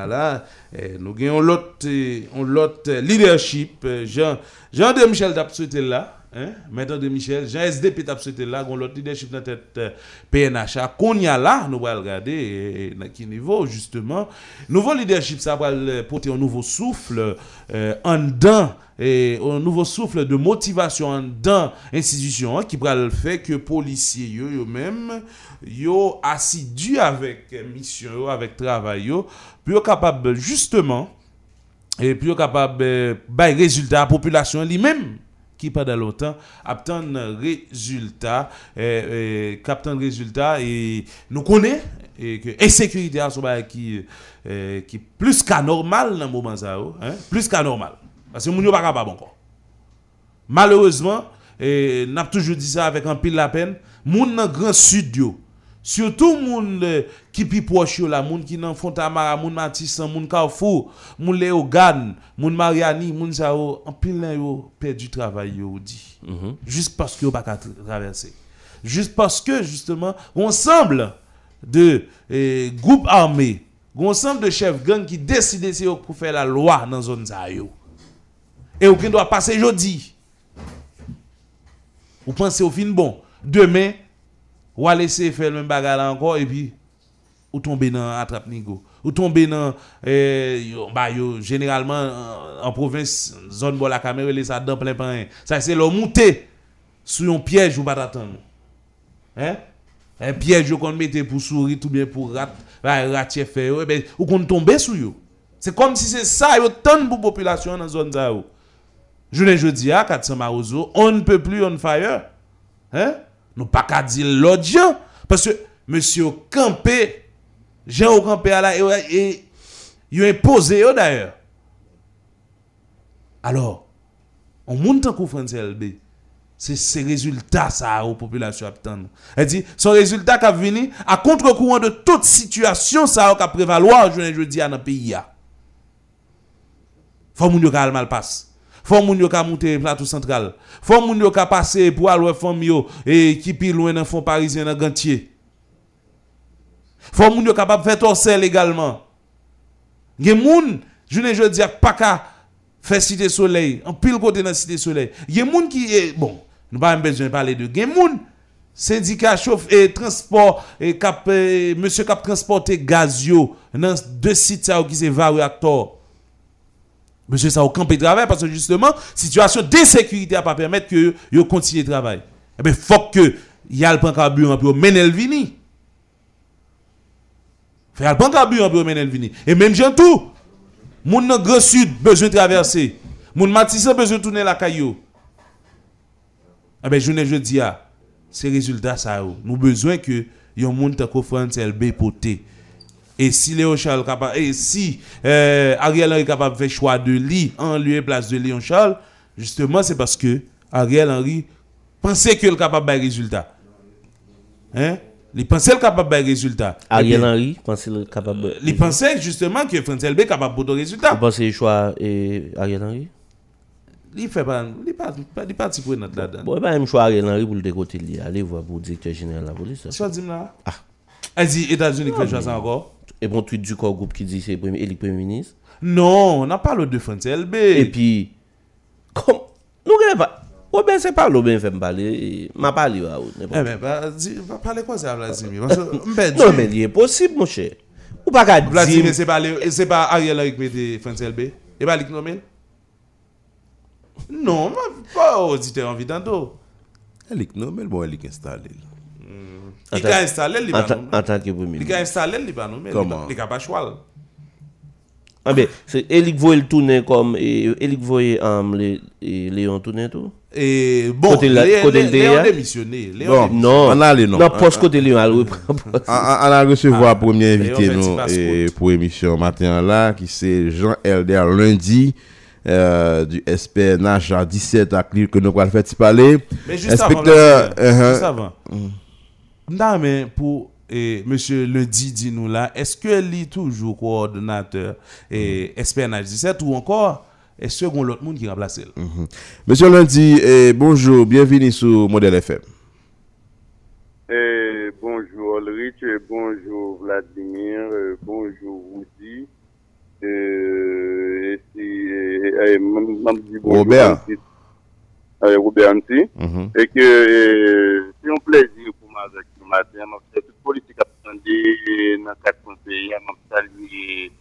là, eh, nous avons l'autre eh, leadership. Jean, Jean de Michel là. Hein? Maître de Michel, Jean SDP t'a souhaité là, on l'autre leadership dans tête PNH. Qu'on y a là, nous allons regarder dans quel niveau justement. Nouveau leadership, ça va porter un nouveau souffle euh, en dedans et un nouveau souffle de motivation en dedans institution hein, qui va le faire que policiers yo, yo même yo assidus avec euh, mission yo, avec travail yo, puis yo capable justement et puis yo capable euh, bay résultat à la population lui-même qui pendant longtemps obtient résultat euh, euh, captant résultat et nous connaît et que insécurité à qui euh, qui plus qu'anormal dans moment hein plus qu'anormal. Parce que yo pas capable encore. Malheureusement et n'a toujours dit ça avec un pile la peine moun dans grand sud yo surtout moun qui pi proche là moun qui dans Fontamara moun Matissan moun Carrefour moun Léogane moun Mariani moun ça yo en pile nan yo perdu travail yo dit. Juste parce que yo pas traverser. Juste parce que justement ensemble de eh, groupes armés ensemble de chefs gang qui décident eux pour faire la loi dans zone ça yo. Et qui doit passer jeudi. Ou pensez au fin bon. Demain ou à laisser faire le même bagarre encore et puis ou tomber dans attrape nigo ou tomber dans yo, bah, yo, généralement euh, en province zone la caméra les ça dans plein pain. Ça c'est le monter sur un piège ou pas attendre hein? Un piège qu'on mettait pour souris ou bien pour rat bah, rat fait eh ben ou qu'on tomber sur yo. C'est comme si c'est ça yo tant de population dans zone ça je ne jeudi à 400 Marozo, on ne peut plus on fire. Hein? Nous pas dire l'autre gens. Parce que monsieur campé, Jean au campé il a imposé d'ailleurs. Alors, on monte en coup LB. C'est ces résultats ça aux populations attendent. Elle dit son résultat qui a venu à contre-courant de toute situation ça qui a prévaloir je ne dis dans pays là. Faut al mal passe. Faut moun yo ka monter plateau central. Faut moun yo ka passer pour aller famille yo et qui pi loin dans fond parisien dans Gantier. Faut moun yo capable faire torsel également. Gen moun, jounen je di ak pa ka fè Cité Soleil, an pil kote nan Cité Soleil. Gen moun ki, eh, bon, nou pa mbezwen pale de, gen moun, syndika chouf e transport, e kap, e, monsieur kap transporte gaz yo, nan de sit sa ou ki se va ou aktor. Monsieur sa ou kampe travay, parce justement, situasyon de sécurité a pa permette ke yo kontinye travay. Ebe, fok ke yal pan karburant pou yo menel vini. Fè yal pan karburant pou yo menel vini. E menm jantou, moun nan Gros Sud, bezwen traverse. Moun Matissa, bezwen toune la kayo. Ebe, jounen je di ya, se rezultat sa yo. Nou bezwen ke yon moun tako France LB pote. E si Léon Charles kapab, e si euh, Ariel Henry kapab fè chwa de li, an liye plas de Léon Charles, justement, se paske Ariel Henry pense ke l kapab bay rezultat. Hein? Li pense l kapab bay rezultat. Ariel Eh Henry, pense le capable. Li pense justement ke France LB kapab poto rezultat. Vous pensez choix et Ariel Henry? Li fè pa, li pa, li pa ti pou notre la-dedans. Bon, pas même choix Ariel Henry pour le décoter. Allez voir pour le directeur général de la police. Dit là? Ah. Elle dit États-Unis qui fait ça encore? Et bon tweet du corps groupe qui dit c'est le premier, élu premier ministre. Non, on n'a pas le de France LB. Et puis, comme, nous n'avons pas. Ouais, ben, c'est pas l'eau, ben, fait me parler. M'a parlé, ouais, Eh n'importe. ben, dis, va parler quoi ça, Vladimir? Non, mais il est possible, mon cher. Ou pas qu'à Vladimir, dire. c'est pas, le- c'est pas Ariel Henry qui mette France LB? Et pas lui qui nomme? Non, moi, pas auditeur envie tantôt. Elle est non, mais bon, elle est installée. Il a installé, en tant que premier Il a installé, va nommer. Comment? Il a pas choix. Ah ben, c'est Elik voye le tourner comme. et Elik voye um, les, et Léon tourner tout? Et bon, Côté la- Léon côté le Léon DA? démissionné. Léon Bon. Non. on a. Non, poste côté Léon. On, a recevoir premier invité nous et pour émission matin là qui c'est Jean Elder lundi euh, du SPNH à 17 à Clé que nous allons faire parler. Mais juste avant, Inspecteur Vladimir, uh-huh. juste avant. Mda men pou eh, Monsie Ledi di nou la, eske li toujou koordinateur eh, SPNH 17 ou ankor eske goun lot moun ki remplase l? Mm -hmm. Monsie Ledi, eh, bonjou, bienveni sou Model FM. E, bonjou Olrich, e, bonjou Vladimir, e, bonjou Woudi, e si mam di bonjou Robert Anty, e ke se yon plezi pou ma zek. Un plaisir pour moi avec ce matin. M'a fait toute politique attendue dans quatre conseils. M'a salué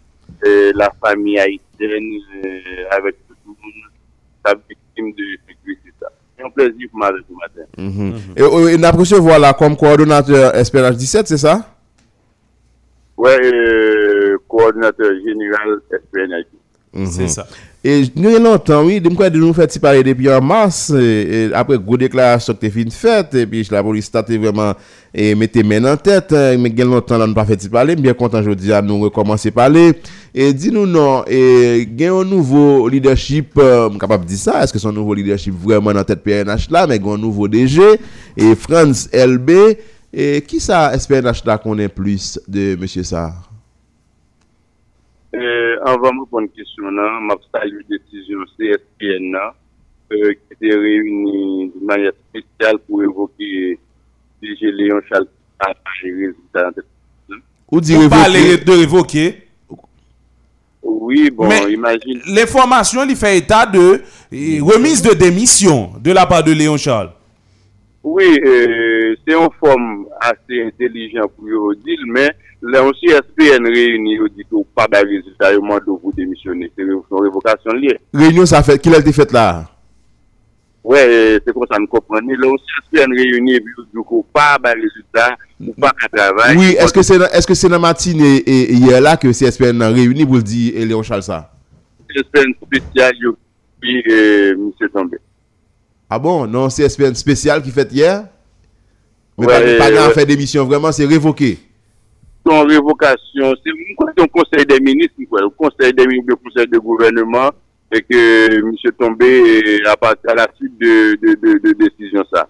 euh, la famille haïtienne euh, avec tout le monde, la victime de sécurité. C'est un plaisir pour moi avec ce matin. Mhm. Et, euh, et, nous avons recevoir là comme coordonnateur SPNH 17, c'est ça? Ouais, euh, coordinateur général SPNH. Mhm. C'est ça. Et nous avons longtemps, oui, de quoi nous faire parler depuis en mars, et, après, gros déclaration que fait faite, et puis la police a vraiment et mettre main en tête, euh, mais il longtemps, là, nous pas fait parler, bien content aujourd'hui à nous recommencer à parler. Et dis-nous non, et il y a un nouveau leadership, euh, capable de dire ça, est-ce que son nouveau leadership vraiment dans tête PNH là, mais il un nouveau DG, et Franz LB, et qui ça, SPNH là, connaît plus de monsieur Sarr? Euh, avant de répondre à la question, la décision CSPN là, euh, qui était réunie de manière spéciale pour évoquer DG Léon Charles à. Ou dire Vous parlez de révoquer. Oui, bon, Mais- imagine. L'information lui fait état de eh, remise de démission de la part de Léon Charles. Oui, euh, c'est une forme assez intelligente pour le dire, mais là aussi SPN réunie, il dit pas de résultat, il demande de vous démissionner. C'est une révocation liée. Réunion, ça fait, qu'il a été fait là? Ouais, euh, c'est comme ça nous comprenons. Là aussi, SPN réunie, et puis du coup, pas de résultat, ou pas de travail. Oui, est-ce que c'est c'est dans la matinée et, hier là que CSPN a réuni pour le dire et Léon Charles ça? SPN spécial, puis euh, monsieur Tombé. Ah bon, non, CSPN spécial qui fait hier? Mais Ouais, pas, pas ouais. fait d'émission, vraiment, c'est révoqué. Son révocation, c'est un conseil des ministres, quoi, le conseil des ministres, le conseil de gouvernement, et que monsieur Tombé, euh, à à la suite de, de, de, de décision ça.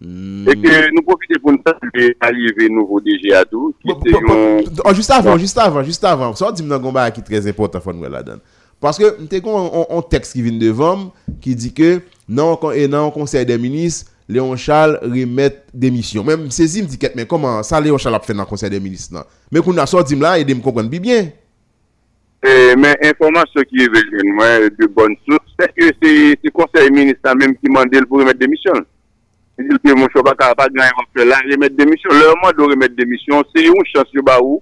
Hmm. Et que nous profitons pour nous saluer arriver nouveau DG à tout, qui Bon, était bon, oh, juste avant, juste avant, juste avant. Ça, dis-moi un combat qui est très important, faut nous. Parce que, nous avons un, un texte qui vient devant qui dit que, non, et dans le conseil des ministres, Léon Charles remet démission. Même saisi me dit que, mais comment ça Léon Charles a fait dans le conseil des ministres? Mais qu'on a sorti là, de me comprendre bien. Eh, men informasyon ki vejen mwen de bon source, se ke se konsey minister menm ki mande l pou remet demisyon. Se dil ke moun chopak a pa gran yon fè la remet demisyon. Lè mwen do remet demisyon, se yon chans yo ba ou,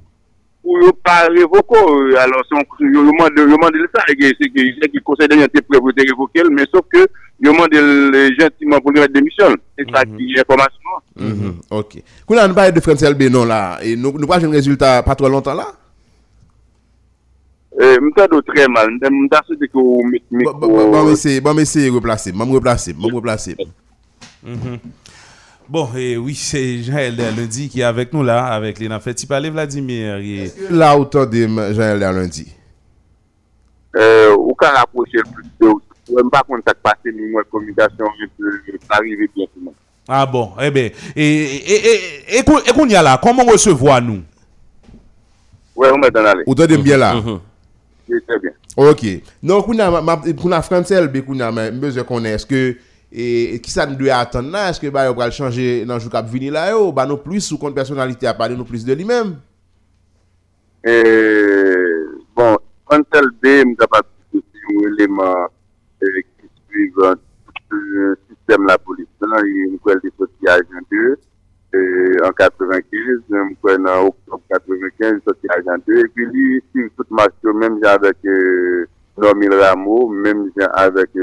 ou yo pa revoko. Alors, yo mande l sa, se ki konsey den yon te prevote revokel, men sop ke yo mande gentiment pour lui mettre démission. C'est ça mhm. qui est commencement. Mm OK. Quand on parle de François Benon là, et nous nous pas un résultat pas trop longtemps là. Euh, m'ta do très mal, m'ta souhaité que vous mettez micro. Bon essayer, bon essayer replacer, bon replacer, bon replacer. Bon, eh, oui, c'est Jean-Helder Lundi qui est avec nous là, avec Léna Feti. Parlez Vladimir. Est-ce que là, autant de Jean-Helder Lundi? Euh, aucun rapproché le plus de Mwen pa kontak pase ni mwen komunikasyon, je pa arrive bien tout le monde. Ah bon, eh ben, et qu'on y a là, comment on se voit nous? Ouais, on donné aller. Autant de bien là? Oui, très bien. Ok. Non, kou na Fransel, be kou na mbeje konen, eske, ki sa nou dwe atan nan, eske ba yo pral chanje nan jou kap vini la yo, ba nou plus sou kont personalite a pale nou plus de li men? Bon, Fransel be, mga pa pisi yon eleman ki suive tout sistem la polis. Yon kwen de soti ajan 2, en 95, mwen kwen nan oktob 95, soti ajan 2, epi li suive tout masyo, menm jan avek Normil Rameau, menm jan avek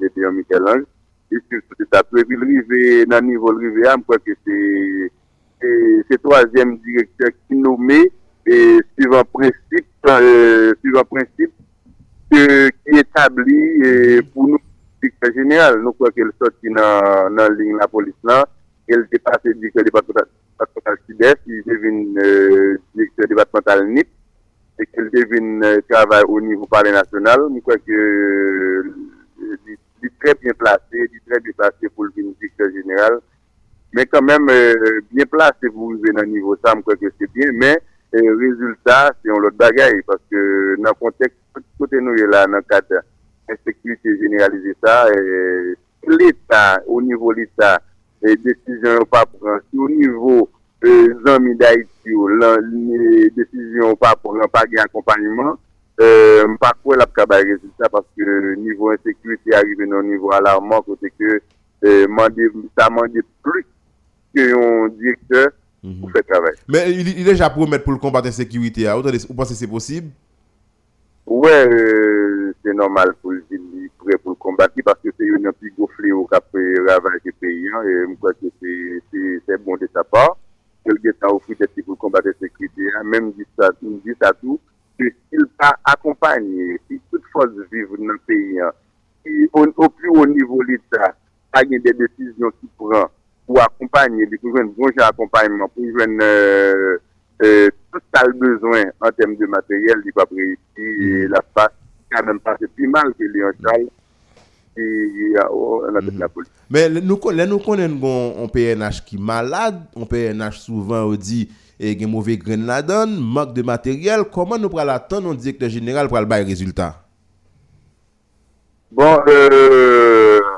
Gédéon Michelange, li suive tout etap. Epi li rive nan nivou rive a, mwen kwen ke se se toazyem direktor ki noume, suivant prinsip, suivant prinsip, ki etabli pou nou direktor jeneral, nou kwen ke l soti nan ling la polis nan, el te pase direktor departemental Sud-Est, il devine direktor departemental NIP, et qu'il devine travail au niveau parler national, mou kwa ke li tre bien plase, li tre bien plase pou le direktor general, men kan men bien plase pou le nan nivou sa, mou kwa ke se bien, men rezultat, se yon lot bagay, parce que nan kontek, kote nou yon la nan kate, inspektivite generalize sa, l'Etat, au niveau l'Etat, e desisyon ou pa pran. Si ou nivou zanmi da iti ou, le desisyon ou pa pran, pa gen akompanyman, mpa kwe la pkabay rezultat, paske nivou insekwiti arive nou nivou alarman, kote ke sa mande plus ke yon direktor pou fè travay. Men, il e ja promet pou l'kombat insekwiti a, ou panse se posib? Ouè, se normal pou l'il prè pou l'kombati, paske se yon api gofle ou kapè ravay ke peyi, mkwa ke se bon de sa pa, ke l'getan ou fwi deti pou l'kombati sekriti, mèm di sa tou, se s'il pa akompany, si tout fos vive nan peyi, ou pli ou nivou l'Etat, a gen de desisyon ki pran pou akompany, pou jwen bonje akompanyman, pou jwen... tout sa l bezwen an tem de materyel di pa preyiti la fa, ka men pa se pi mal ke li an chal ki an apet la poli. Men nou konen bon PNH ki malade, PNH souvan ou di gen mouve gren la don, mok de materyel, koman nou pral atan nou direktor general pral bay rezultat? Bon, eee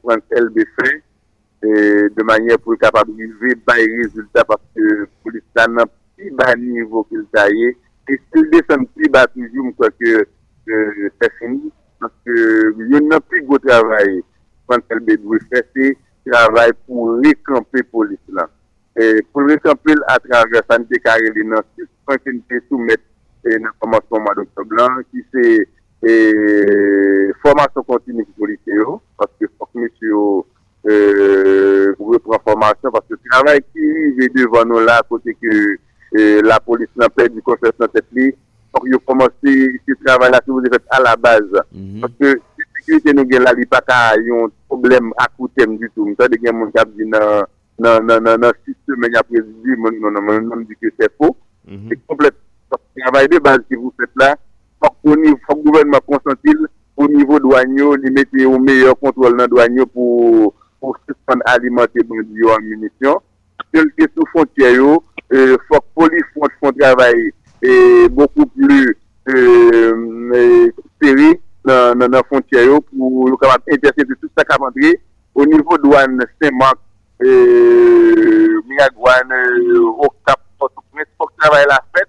frans elbe fey, de manye pou kapabilize bay rezultat paske pou lisa nan pi ba nivou ki lisa ye e sil de san pi ba toujou mkwa ke se fini paske yon nan pi go travay kwantel bedwe fese travay pou rekampe pou lisa lan pou rekampe a travay san dekare li nan si kwantel te soumet nan formasyon madokto blan ki se formasyon kontine pou lisa yo paske fok misi yo pou repran formasyon, parce que travail ki ve devan nou la, kote ke la polis nan pek di konfers nan tet li, pou yo komanse se travay la, se vous e fète a la base, parce que se sekurite nou gen la li, pa ka yon problem akoutem du tout, mwen sa de gen moun kap di nan sistem men ya prezidi, moun di ke se komplet de base que vous faites là, faut que gouvernement consentile au niveau douanier, il mette au meilleur contrôle dans douanier pour, pour suspendre alimenter bandits en munitions. Tel que sous frontière, euh, faut que police font font travail beaucoup plus euh, euh, serré dans dans frontière pour intercepter tout ça qui a au niveau douane Saint-Marc euh, Miragouane euh, au Cap Port-au-Prince faut que la fête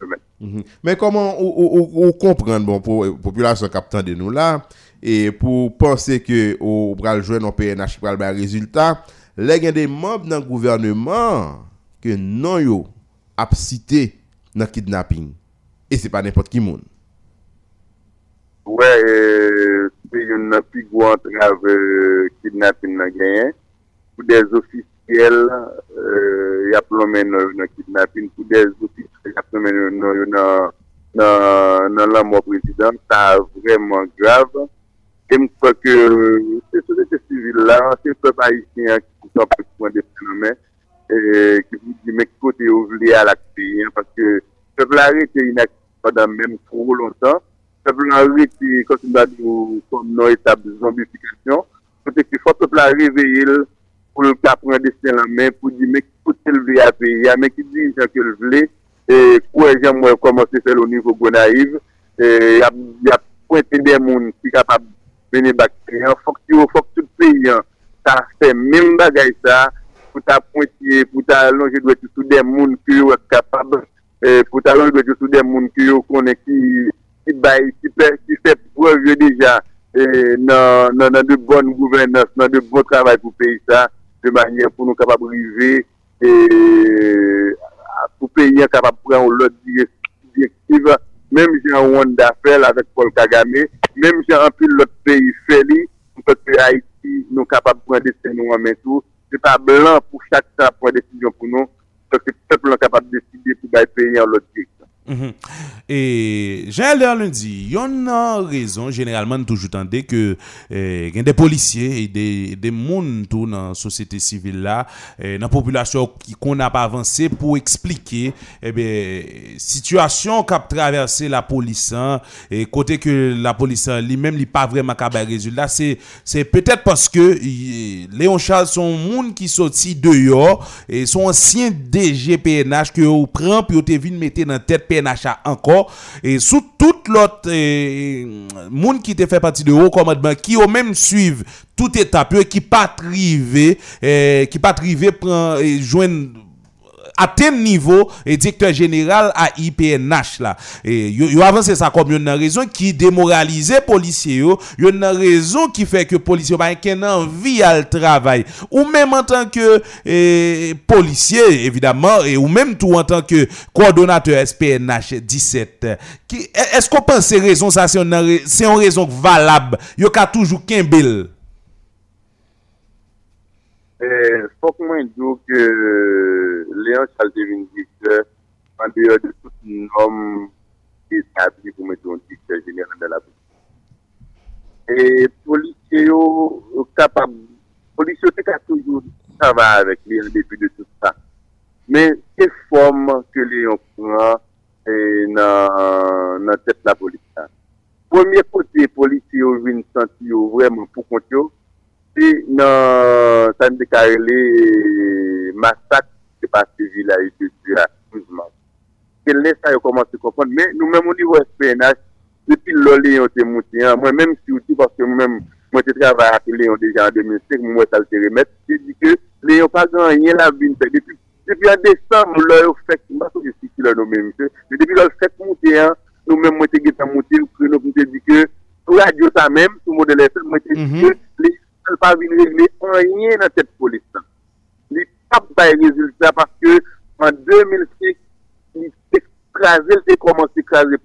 semaines Mhm. Mais comment on, comprendre bon pour la population captant de nous là et pour penser que au bral jouer nos PNH pral ba résultat, les des membres dans gouvernement que non yo cité dans kidnapping et c'est pas n'importe qui monde. Ouais, euh, c'est une plus grande entrave euh, kidnapping dans gagné pour des officiels euh, y a plombé dans kidnapping pour des officiels dans la mort président, ça vraiment grave. Et je crois que ces sociétés civiles-là, ces peuples haïtiens qui sont plus loin des phénomènes, et qui vous disent, mais côté vous voulez à l'activité, parce que le peuple arrêté inactif pendant même trop longtemps. Le peuple arrêté, comme on a dit, comme nos étapes de zombification. Peut-être qu'il faut que le peuple réveiller pour le cas prendre des la main, pour dire, mais côté le voulez à payer, mais qui dit que le voulez, et quoi j'aimerais commencer à faire au niveau Gonaïve, il y a pointé des gens qui sont capables de venir Il faut que que tout pays, ça fait même bagaille ça, pour ta pointer, pour ta allonger doit tout des gens qui sont capables, pour ta allonger doit tout des gens qui connaissent qui qui bail, qui fait, preuve déjà dans, de bonnes gouvernance, dans de bon travail pour pays ça, de manière pour nous capables de vivre pour payer capable de prendre l'autre directive, même si on d'affaires avec Paul Kagame, même si un peu l'autre pays fait, parce que Haïti, nous capable de prendre des décisions en tout. C'est pas blanc pour chaque ça prendre des décisions pour nous, parce que le peuple est capable de direction. Mhm. Et j'ai l'air lundi, il y en a raison, généralement, toujours tendé que eh, y a des policiers et des, des monde dans la société civile là, eh, dans la population qui qu'on n'a pas avancé pour expliquer eh bien, situation qu'a traversé la police et côté que la police hein, lui-même n'est pas vraiment capable résultat, c'est c'est peut-être parce que Léon Charles sont monde qui sorti dehors et sont anciens DG PNH que vous prend puis vous venu mettre dans tête PNH encore. Et sous toute l'autre monde qui te fait partie de haut commandement qui au même suivre toute étape qui pas trivé qui pas trivé prend joindre atteindre niveau et directeur général à IPNH là. Et yo avancé ça comme une raison qui démoralise policiers yo. Une raison qui fait que policiers pas envie à le travail. Ou même en tant que policier évidemment et ou même tout en tant que coordonnateur SPNH 17 est-ce qu'on pense ces raisons ça c'est une raison valable? Yo ka toujours Eh, fok mwen diyo ke Leon Charles devine dikter an deyo de tout nom ki sabri pou mwen diyon dikter jeneran de la pou. E polisye yo kapab, polisye yo te ka toujou sa va avek Leon depi de tout sa. Men se fom ke Leon pran nan tet la polisya. Ake lè yon deja an 2005, mwen mwen salte remet, se di ke lè yon pa gan yon la bin, depi an desan nou lò yon fèk, mwen so yon si ki lò nou menm, depi lò fèk mouti, nou menm mwen te getan mouti, nou mwen te di ke, pou radyo sa menm, sou model FL, mwen te di ke, lè ne pas venir régler rien dans cette police. Il n'a pas de résultat parce que en 2005, il écrasé, il a commencé à écraser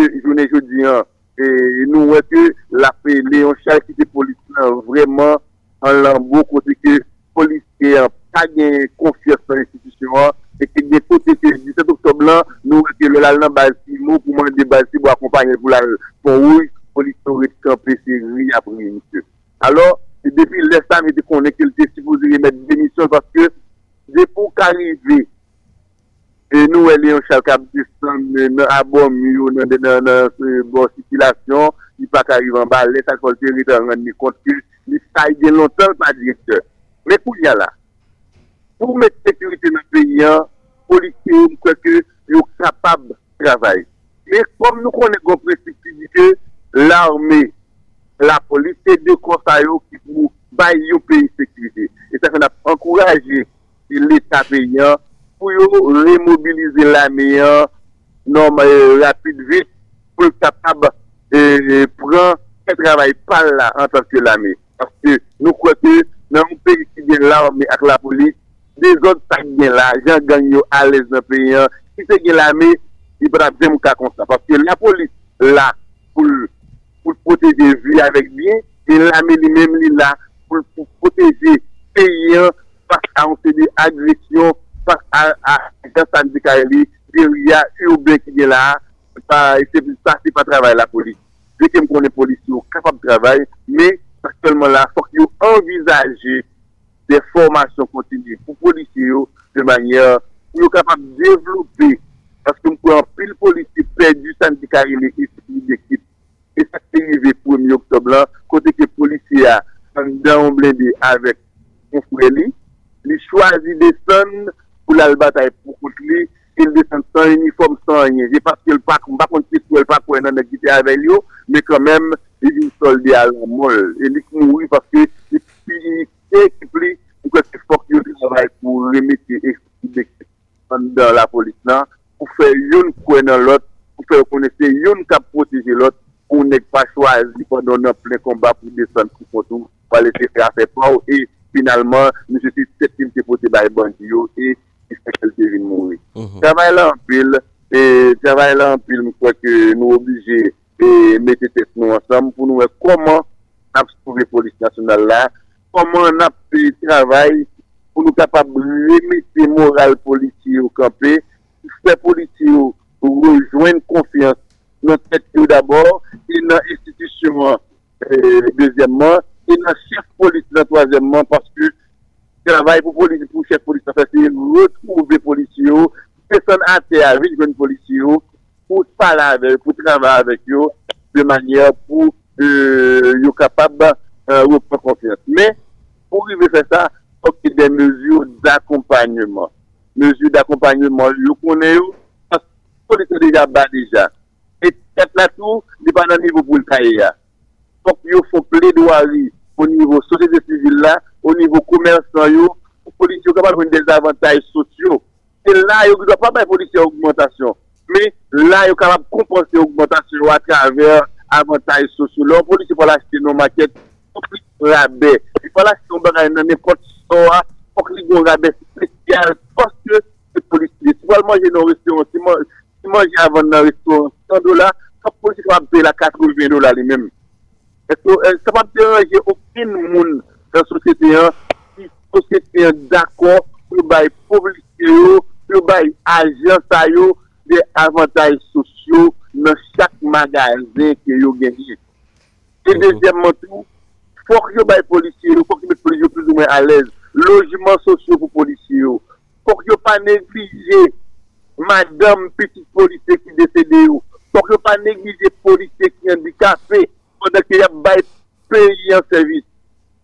la jounen jodi an, e nou wè ke la pe Léon Charles ki te polisye an vreman an lambo kote ke polisye an pa gen konfiyas an institisyon an, e ke gen kote ke 17 oktob lan, nou wè ke lè lal nan balsi mou pou mwen de balsi pou akompanyen pou la pon ouj, polisye an rete kampe se ri apri monsye. Alors, depi lè sa mè de konen ke lte si pou zire mèd denisyon paske de pou karive E nou e Leon Chalkab disan nan abon miyo nan se bon sitilasyon, ni pa ka rivan ba, leta kolte ritan nan ni konti, ni sa yi gen lontan pa direktor. Me kou ya la, pou met sekurite nan peyan, polisi ou mkweke yo kapab travay. Me kom nou konen kon presipti di ke, l'arme, la polisi de konsayo ki pou bay yo peyi sekurite. E sa kon ap ankouraje l'eta peyan, pou yo remobilize la meyan nan rapide vit pou kapab pran ke travay pal la an tanke la meyan. Paske nou kweke nan moun peyi ki gen la ou me ak la polis, de zon tak gen la, jan ganyo alez nan peyan, ki se gen la meyan, i brad zem ka konsa. Paske la polis la pou proteje vi avek bien, e la meyan li menm li la pou proteje peyan pas an se de agresyon pas a gen sandika li, dir ya yu ben ki gen la, pa se pa travay la polis. Je kem konen polis yo kapab travay, me, sakselman la, fok yo envizaje de formasyon kontinu pou polis yo, de manyer, pou yo kapab devlopi, paske mwen pou an pil polis ki perdi sandika li, e sa te yive pou mi oktob la, kote ke polis ya, an dan blende avek kon fwe li, li chwazi de son, pou lal batay pou kout li, il desen san uniform san anye. Je paske l pak, mba konti pou l pak wè nan ekite avèl yo, me kèmèm, li vin soldi al mol. E li kou moui, paske, li pi ekipli, pou kèk se fok yo di zavay pou remeti ekipli an dan la polis nan, pou fè yon kwen nan lot, pou fè yon konese yon kap protije lot, pou nek pa chwazi pou don nan plen komba pou desen kou potou, pou alè se fè a fè pa ou, e finalman, nou se si setim vin moui. Travay la anpil, travay la anpil mou kwa ke nou oblije mette tet nou ansam pou nou e koman ap souve polis nasyonal la, koman ap pe travay pou nou kapab remete moral polisi ou kampe, pou se polisi ou rejoen konfians nan tet yo d'abor, e nan institisyon dezyemman, e nan chef polisi nan toazyemman, paske travay pou polisi, pou chef polisi, sa fese retrouve polisi yo, peson ate avi jwen polisi yo, pou pala avek, pou travay avek yo, de manye pou yo kapab ou pou konfians. Men, pou rive fè sa, pou ki de mezur d'akompanyman. Mezur d'akompanyman, yo konen yo, pou li se deja ba deja. Et ket la tou, di pa nan nivou pou l'kaye ya. Pou ki yo fò ple do avi, pou nivou sosete au niveau commerçant, les policiers sont capables de des avantages sociaux. Et là, ils ne doivent pas faire policiers augmentation. Mais là, ils sont capables de compenser l'augmentation à travers avantages sociaux. Les policiers peuvent acheter nos maquettes, ils rabais. Ils peuvent acheter nos bagages dans n'importe quoi, ils peuvent rabais spécial parce que les policiers, si vous manger dans le restaurant, si manger avant dans le restaurant 100 dollars, les policiers peuvent payer la 80 dollars lui-même. Ça ne peut pas déranger aucun monde. An sosyete yon, si sosyete yon d'akon, pou bay publike yo, pou bay ajen sa yo, de avantaj sosyo nan chak magazen ke yo genye. E dezemman tou, fok yo bay polisi yo, fok yo bay polisi yo plus ou men alez, lojman sosyo pou polisi yo, fok yo pa neglije madame petit polisi ki desede yo, fok yo pa neglije polisi ki yon di kafe, fok yo bay peyi yon servis,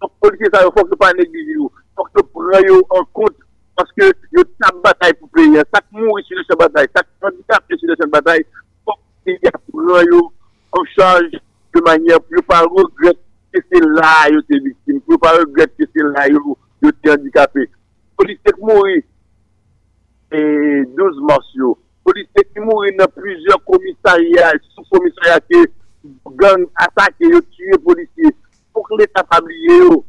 Polisi sa yo fok yo pa negliji yo, fok yo pran yo an kont, paske yo tap batay pou preye, sak mou isi de se batay, sak kandikap isi de se batay, fok yo pran yo an chanj de manye, pou yo pa regret ke se la yo te viktime, pou yo pa regret ke se la yo te handikapé. Polisi se mou isi, e 12 mars yo, polisi se mou isi nan plizye komisaryal, sou komisaryal ke gang atake yo tue polisi, pou l'Etat fabliye yo.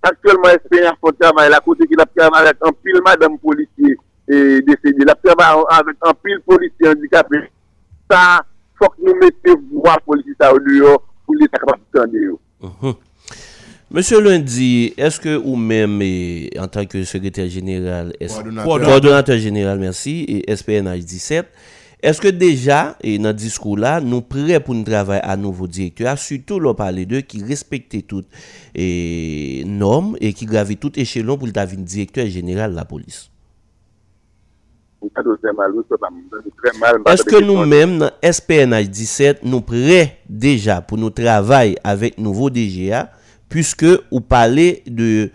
Aktuellement, espènyan fote avay la kote ki la pè avay an pil madame policier desèdi. La pè avay an pil policier handikapè. Sa, fok nou mette sa ou diyo pou li ta kapap tande yo. Monsieur Lundi, est-ce que ou même eh, en tant que secrétaire général, Coordonnateur. coordonnateur général, merci, et SPNH 17, Eske deja, e nan diskou la, nou pre pou nou travay a nouvo direktor, sutou lò pale de ki respekte tout e, norm e ki grave tout echelon pou lta vin direktor general la polis. Eske nou menm nan SPNH 17 nou pre deja pou nou travay avèk nouvo DGA, pwiske ou pale de...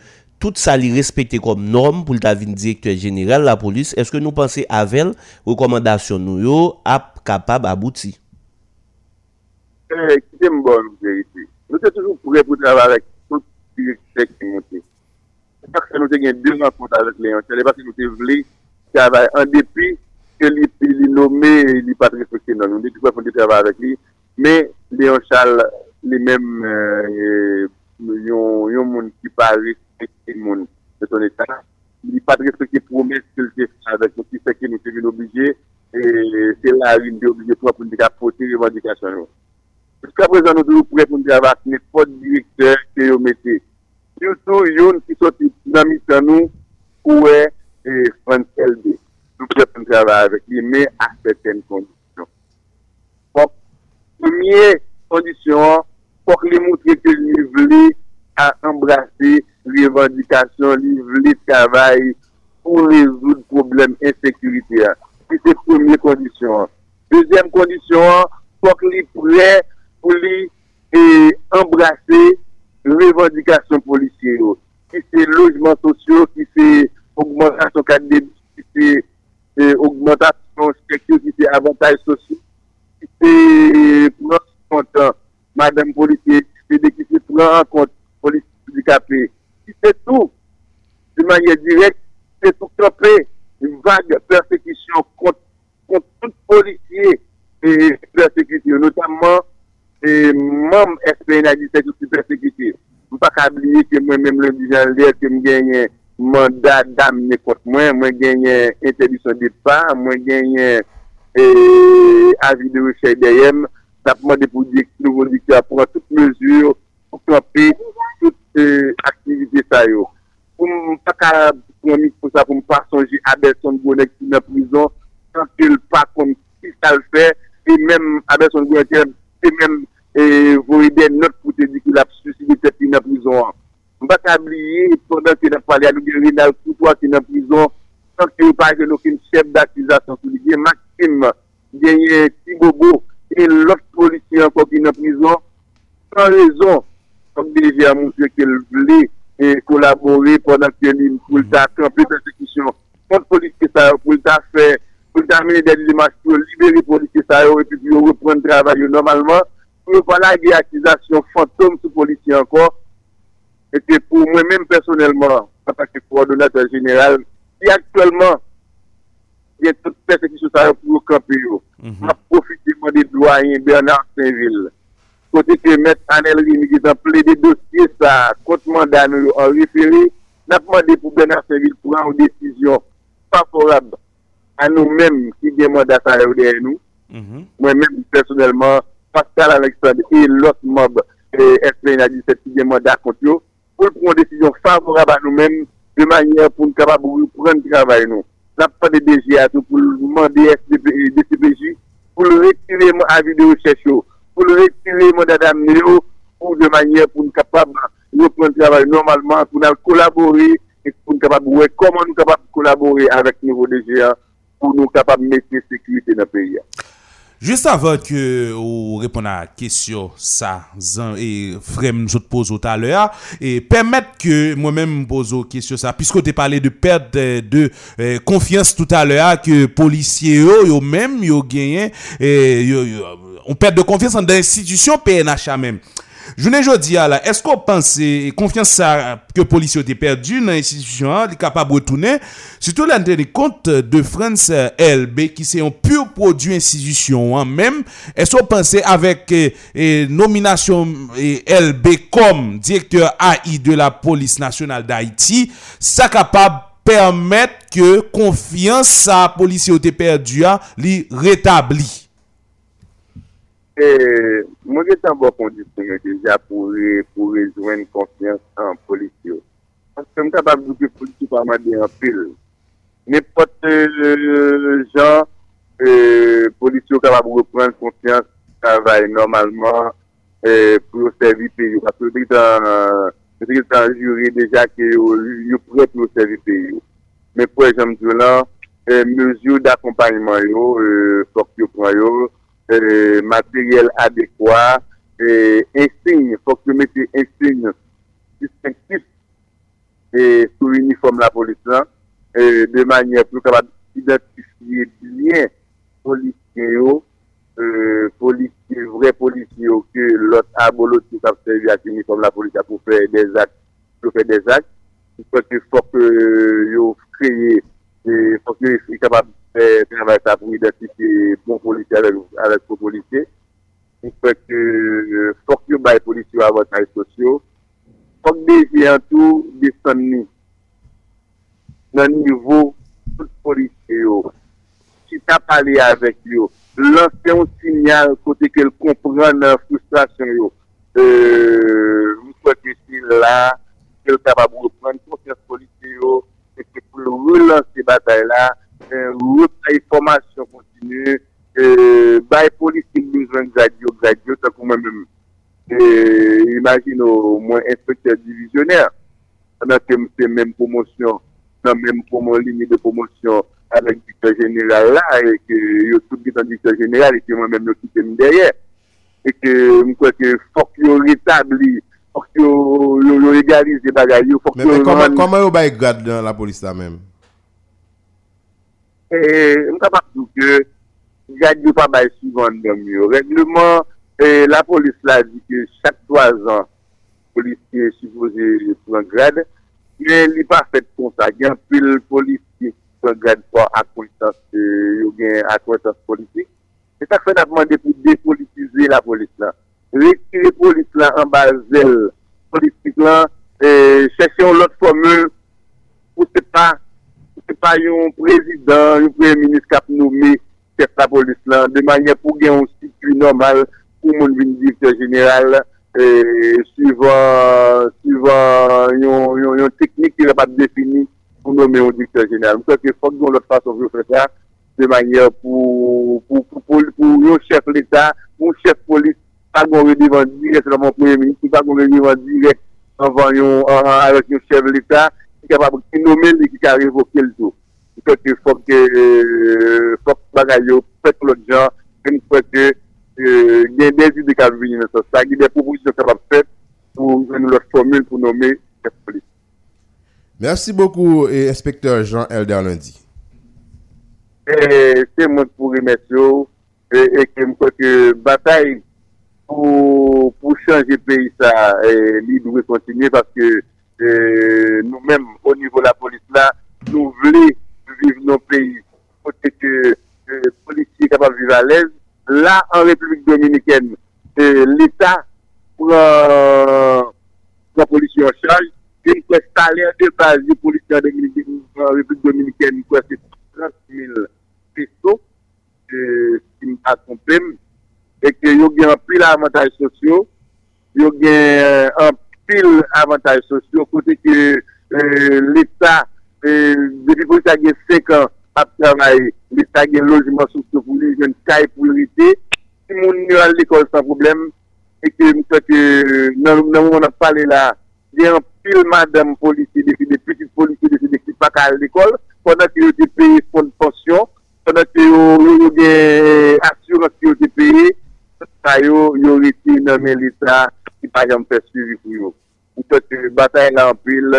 tout ça li respecté comme norme pour le directeur général de la police, est-ce que nous pensons avec recommandation nous yo ap capable aboutir? Eh, ki te m bon verite. Nou te toujou pou pou travay avèk tout direktèk ki monte. Se pak se nou te gen deux rencontres avèk Léon, se le pas se nou te vle travay an depi ke li, li nomé li pat respekte nan. Nou te toujou pou te travay avèk li. Men Léon Charles li mèm euh, yon, yon moun ki pa respekte moun de son etat. Li pat respekte promes ke l te fè avèk nou ki fè ke nou te vin oblige et se la rin de oblige pou apon de ka pote revendikasyon nou. Jusqu'à présent, nous devons prêts pour nous avec n'importe directeur que vous mettez. Surtout, yon qui sont dans le nous, où est France LB. Nous pour nous travailler avec lui, mais à certaines conditions. Bon, première condition, pour que les montrer que lui voulait embrasser les revendications, voulait travailler pour résoudre le problème insécurité. C'est la première condition. Deuxième condition, pour que les prêts pour et embrasser revendications policières, c'est logements sociaux, qui c'est augmentation de c'est eh, augmentation qui c'est avantages sociaux, qui c'est prendre en compte madame policier, qui c'est c'est prendre en compte police handicapée, qui c'est tout de manière directe, c'est pour stopper une vague persécution contre, contre tout policier et persécution, notamment et membres SPN a dit c'est aussi persécuté. Je ne pas oublier que moi-même le l'air que je gagne mandat d'amener contre moi, moi gagne interdiction de départ, moi gagne eh, avis de recherche ça demandé pour dire que le nouveau dictateur prend toutes mesures pour stopper toute euh, activité ça yo. Pour ne pas prendre pour ça pour ne pas songer à Berson Bonnet qui est dans la prison, tant qu'il pas comme si ça le fait, et même à Berson Bonnet et même et vous des notes pour te tête dans la prison. On va pas oublier pendant que nous parlé à nous Rénal Coutois qui est dans la prison, sans que vous parlez de aucun chef Maxime, Tibobo et l'autre policier encore qui Pèvi a mounse ke l vle e kolabori pwèndan ke li pou l ta kampi persekisyon. Kont poliske sa yo pou l ta fè, pou l ta mene den dimanche pou liberi poliske sa yo epi pou yo repren travay yo normalman. Pou yo pala ge akizasyon fantom sou poliske ankon. Ete pou mwen men personelman, atakè pou ordonateur general, ki aktuelman gen tout persekisyon sa yo pou yo kampi yo. Mhm. A profite mwen de doyen Bernard Saint-Ville. kote ke met anel rimi ki sa ple de dosye sa kontman dan nou an referi, napman de pou ben aseril pou an ou desisyon favorab an nou menm ki gen mandat sa yo de nou. Mhm. Mwen menm personelman, Pascal Alexandre et l'autre mob SPNA 17 qui demande contre nous pour prendre une décision favorable à nous-mêmes de manière pour nous capables de prendre le travail. Nous n'avons pas de DGA pour demander SDPJ pour retirer mon avis de recherche pour le retirer mandat d'amener, pour de manière pour nous capables de reprendre le normalement, pour nous collaborer et pour nous capables de comment nous capables de collaborer avec le niveau DGA pour nous capables de mettre la sécurité dans le pays. Juste avant que vous répondiez à la question, ça, et je te pose tout à l'heure, et permettre que moi-même pose une question ça, puisque tu parlé de perte de, euh, confiance tout à l'heure, que policiers, yo, yo même, yo gagné, et on perd de confiance dans l'institution PNH même. Je ne dis là, est-ce qu'on pense et confiance ça que policier ont perdu dans l'institution, est capable de retourner, surtout là, tenir compte de France LB qui c'est un pur produit institution hein, même. Est-ce qu'on pense avec euh, nomination LB comme directeur AI de la police nationale d'Haïti, ça capable permettre que confiance à policier ont perdu, hein, li rétabli. Mwen gen tan bon kondisyon yo deja pou, konfians an polisyon. Anse mwen kapab polisyon pa mande an pil. Nepote jan, euh, polisyon kapab repren konfians travay normalman pou yo servi peyo. Apo yo dek tan jure deja ki yo servi peyo. Men pou e lan, mezyou d'akompanyman yo, Euh, materyel adekwa, insigne, fok yo mette insigne distinktif sou uniform la polis lan, de manye pou kapab identifiye bien polisye yo, polisye, vre polisye yo, ke lot abolot ki kap sevi ak uniform la polis la pou fè des ak, pou fè des ak, fok yo kreye, fok yo kapab fè nan sa pou identifiye bon polisye alek pou polisye. Fèk fòk yo bay polisye avotay sosyo. Fòk deje an tou desan ni. Nan nivou tout polisye yo. Si ta pale avek yo. Lansè yon sinyal kote ke l kompran nan frustrasyon yo. Mou fòk yon si la ke l kapabou pran konsyans polisye yo. Fèk pou l relansè batay la route ay formasyon kontinu bay politik bezwen gradyo gradyo takou mwen mwen imagine ou mwen inspektor divizyoner nan ke mwen mwen promosyon nan mwen promosyon lini de promosyon avek dikter jeneral la e ke yo tout bitan dikter jeneral e ke mwen mwen mwen kite mwen derye e ke mwen kweke fok yo retabli fok yo egalize bagay yo fok yo koman yo bay grad la polis la menm Mwen ka pa pou ke Gadi ou pa bay suivant den myo Regleman la polis la Di ke chak 3 an Polis ki suivoze Pren grad Men li pa fet kon sa Gen pil polis ki pren grad Po akwensans Yo gen akwensans politik. Se tak fe natman de pou depolitize La polis la. Rekire polis la an bazel Politik la Chesyon lot formule Ou se pa se pa yon prezident, yon pre-ministre kap noume chef la polis lan, de manye pou gen yon sikri normal pou moun vin direktor general suivant yon teknik ki repat defini pou noume yon direktor general. Mwen se fok yon lot fason vyo feta, de manye pou yon chef l'Etat, pou chef polis, pa goun redevan direk la moun pre-ministre, pa goun redevan direk anvan yon chef l'Etat, ki noumen li ki ka revoke l to. Fok bagay yo, fok lout jan, fok gen dezi de ka vini nan sa. Sa ki de se kapap fet pou nou lout formule pou noumen chef polis. Merci beaucoup, inspecteur Jean-Elder Lundi. Se moun pou remet yo, e kem kwa ke batay pou chanje peyi sa, li dwe kontinye, paske nou menm o nivou la polis la, nou vle vive nou peyi, pote ke polisi kapap vive alez. La, an Republik Dominiken, l'Etat pou la polisi an chal, gen kwe stale an de base polisi an Republik Dominiken, kwe se 30.000 peso, si mta kompem, e ke yo gen api la avantaj sosyo, yo gen api pil avantaj sosyo, kote ke l'Etat, depi pou l'Etat gen sek an ap travay, l'Etat gen lojman sosyo pou li, gen kay pou l'ite, si moun nyo al l'ekol san problem, e ke mwen se ke nan moun ap pale la, gen pil madame polisi, depi de petit polisi, depi de ki pa ka al l'ekol, pwanda ki yo te peye fond pensyon, pwanda ki yo gen asyurans ki yo te peye, sa yo yo reti nan men l'Etat, ki pa yon fè suivi pou yon. Ou tè te batay nan pil,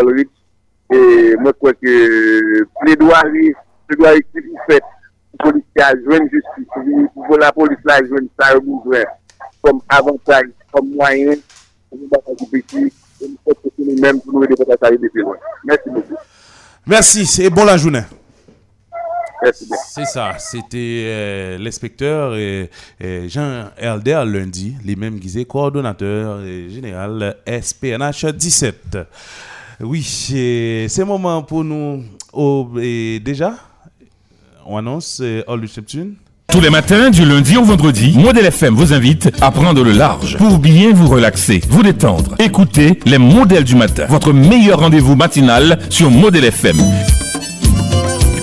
olrit, mwen kwa ke plèdouari, plèdouari ki pou fèt, pou polisi a jwen justice, pou la polisi la jwen sa yon moujwen, kom avantaj, kom mwayen, pou mwen batay pou peti, mwen kwa ke pou mwen mèm pou nou de batay de pil. Mèsi mèsi. Merci, et bon la journée. C'est ça, c'était euh, l'inspecteur Jean Elder lundi, lui-même qui est coordonnateur général SPNH 17. Oui, c'est moment pour nous. oh, et déjà, on annonce euh, All Reception. Tous les matins, du lundi au vendredi, Modèle FM vous invite à prendre le large pour bien vous relaxer, vous détendre. Écoutez les modèles du matin, votre meilleur rendez-vous matinal sur Modèle FM.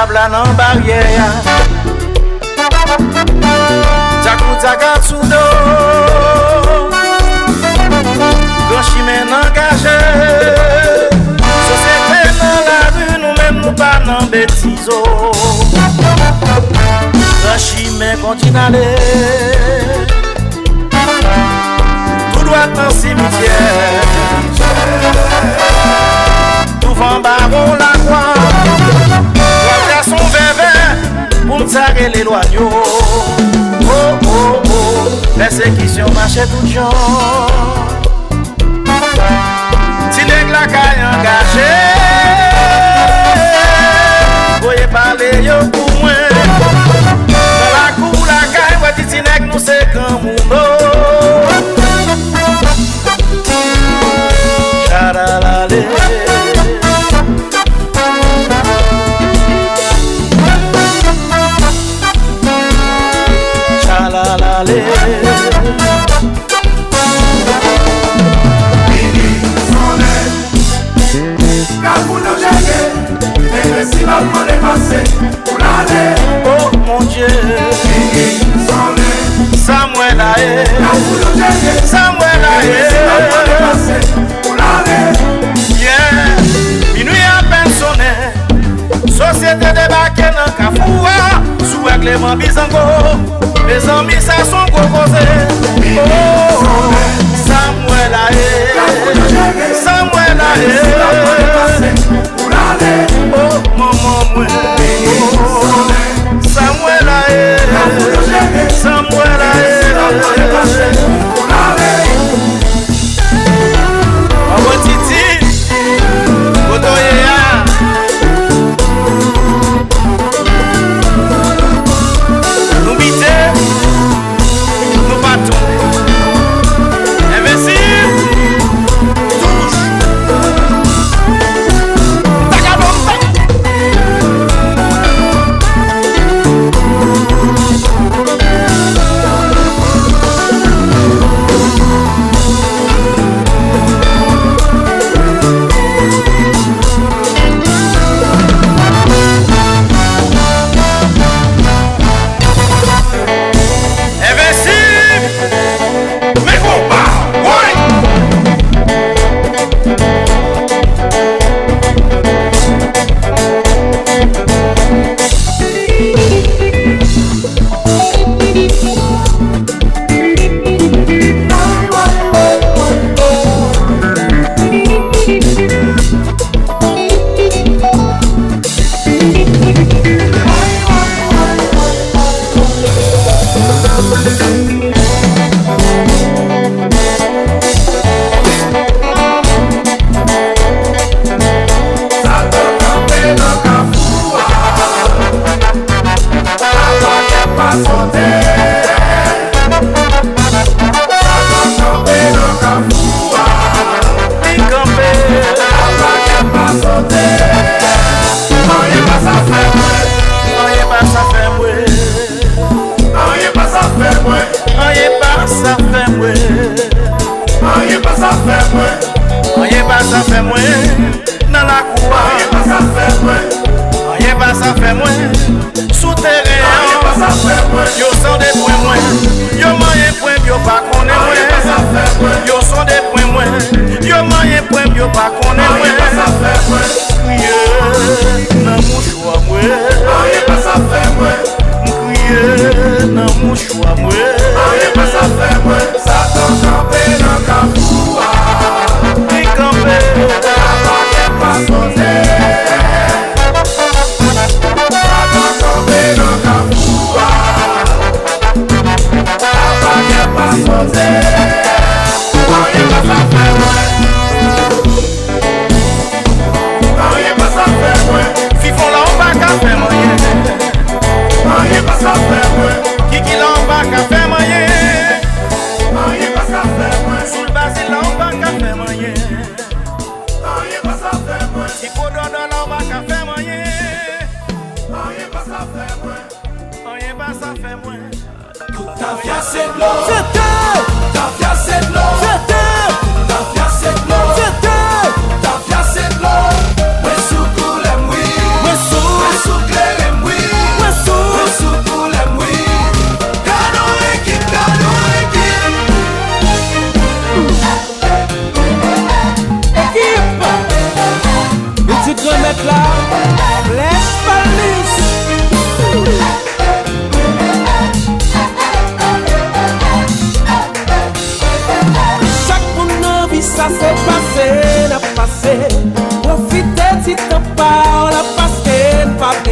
diabla nan barye ya Djakou djaga sou do Ganshime nan gaje Sosete nan la ru nou men nou pa nan betizo Ganshime kontinale Tout doit nan simitye Tout van baron la kwa Tout sa re le loanyo Oh oh oh Persekisyon mache tout jan Ti neg la ka yon gache Voye pale yo pou mwen Nan la kou la ka yon wati ti neg nou se kan moun nou parler. Oh mon Dieu, Samuel Aé, Samuel Aé, yeah, minuit à peine sonné, société débarquée dans Kafoua, sous Clément Bizango. Me zanmi sa son kokoze Oh, sa mwen la e Sa mwen la e Oh, maman mwen Sa mwen la e Sa mwen la e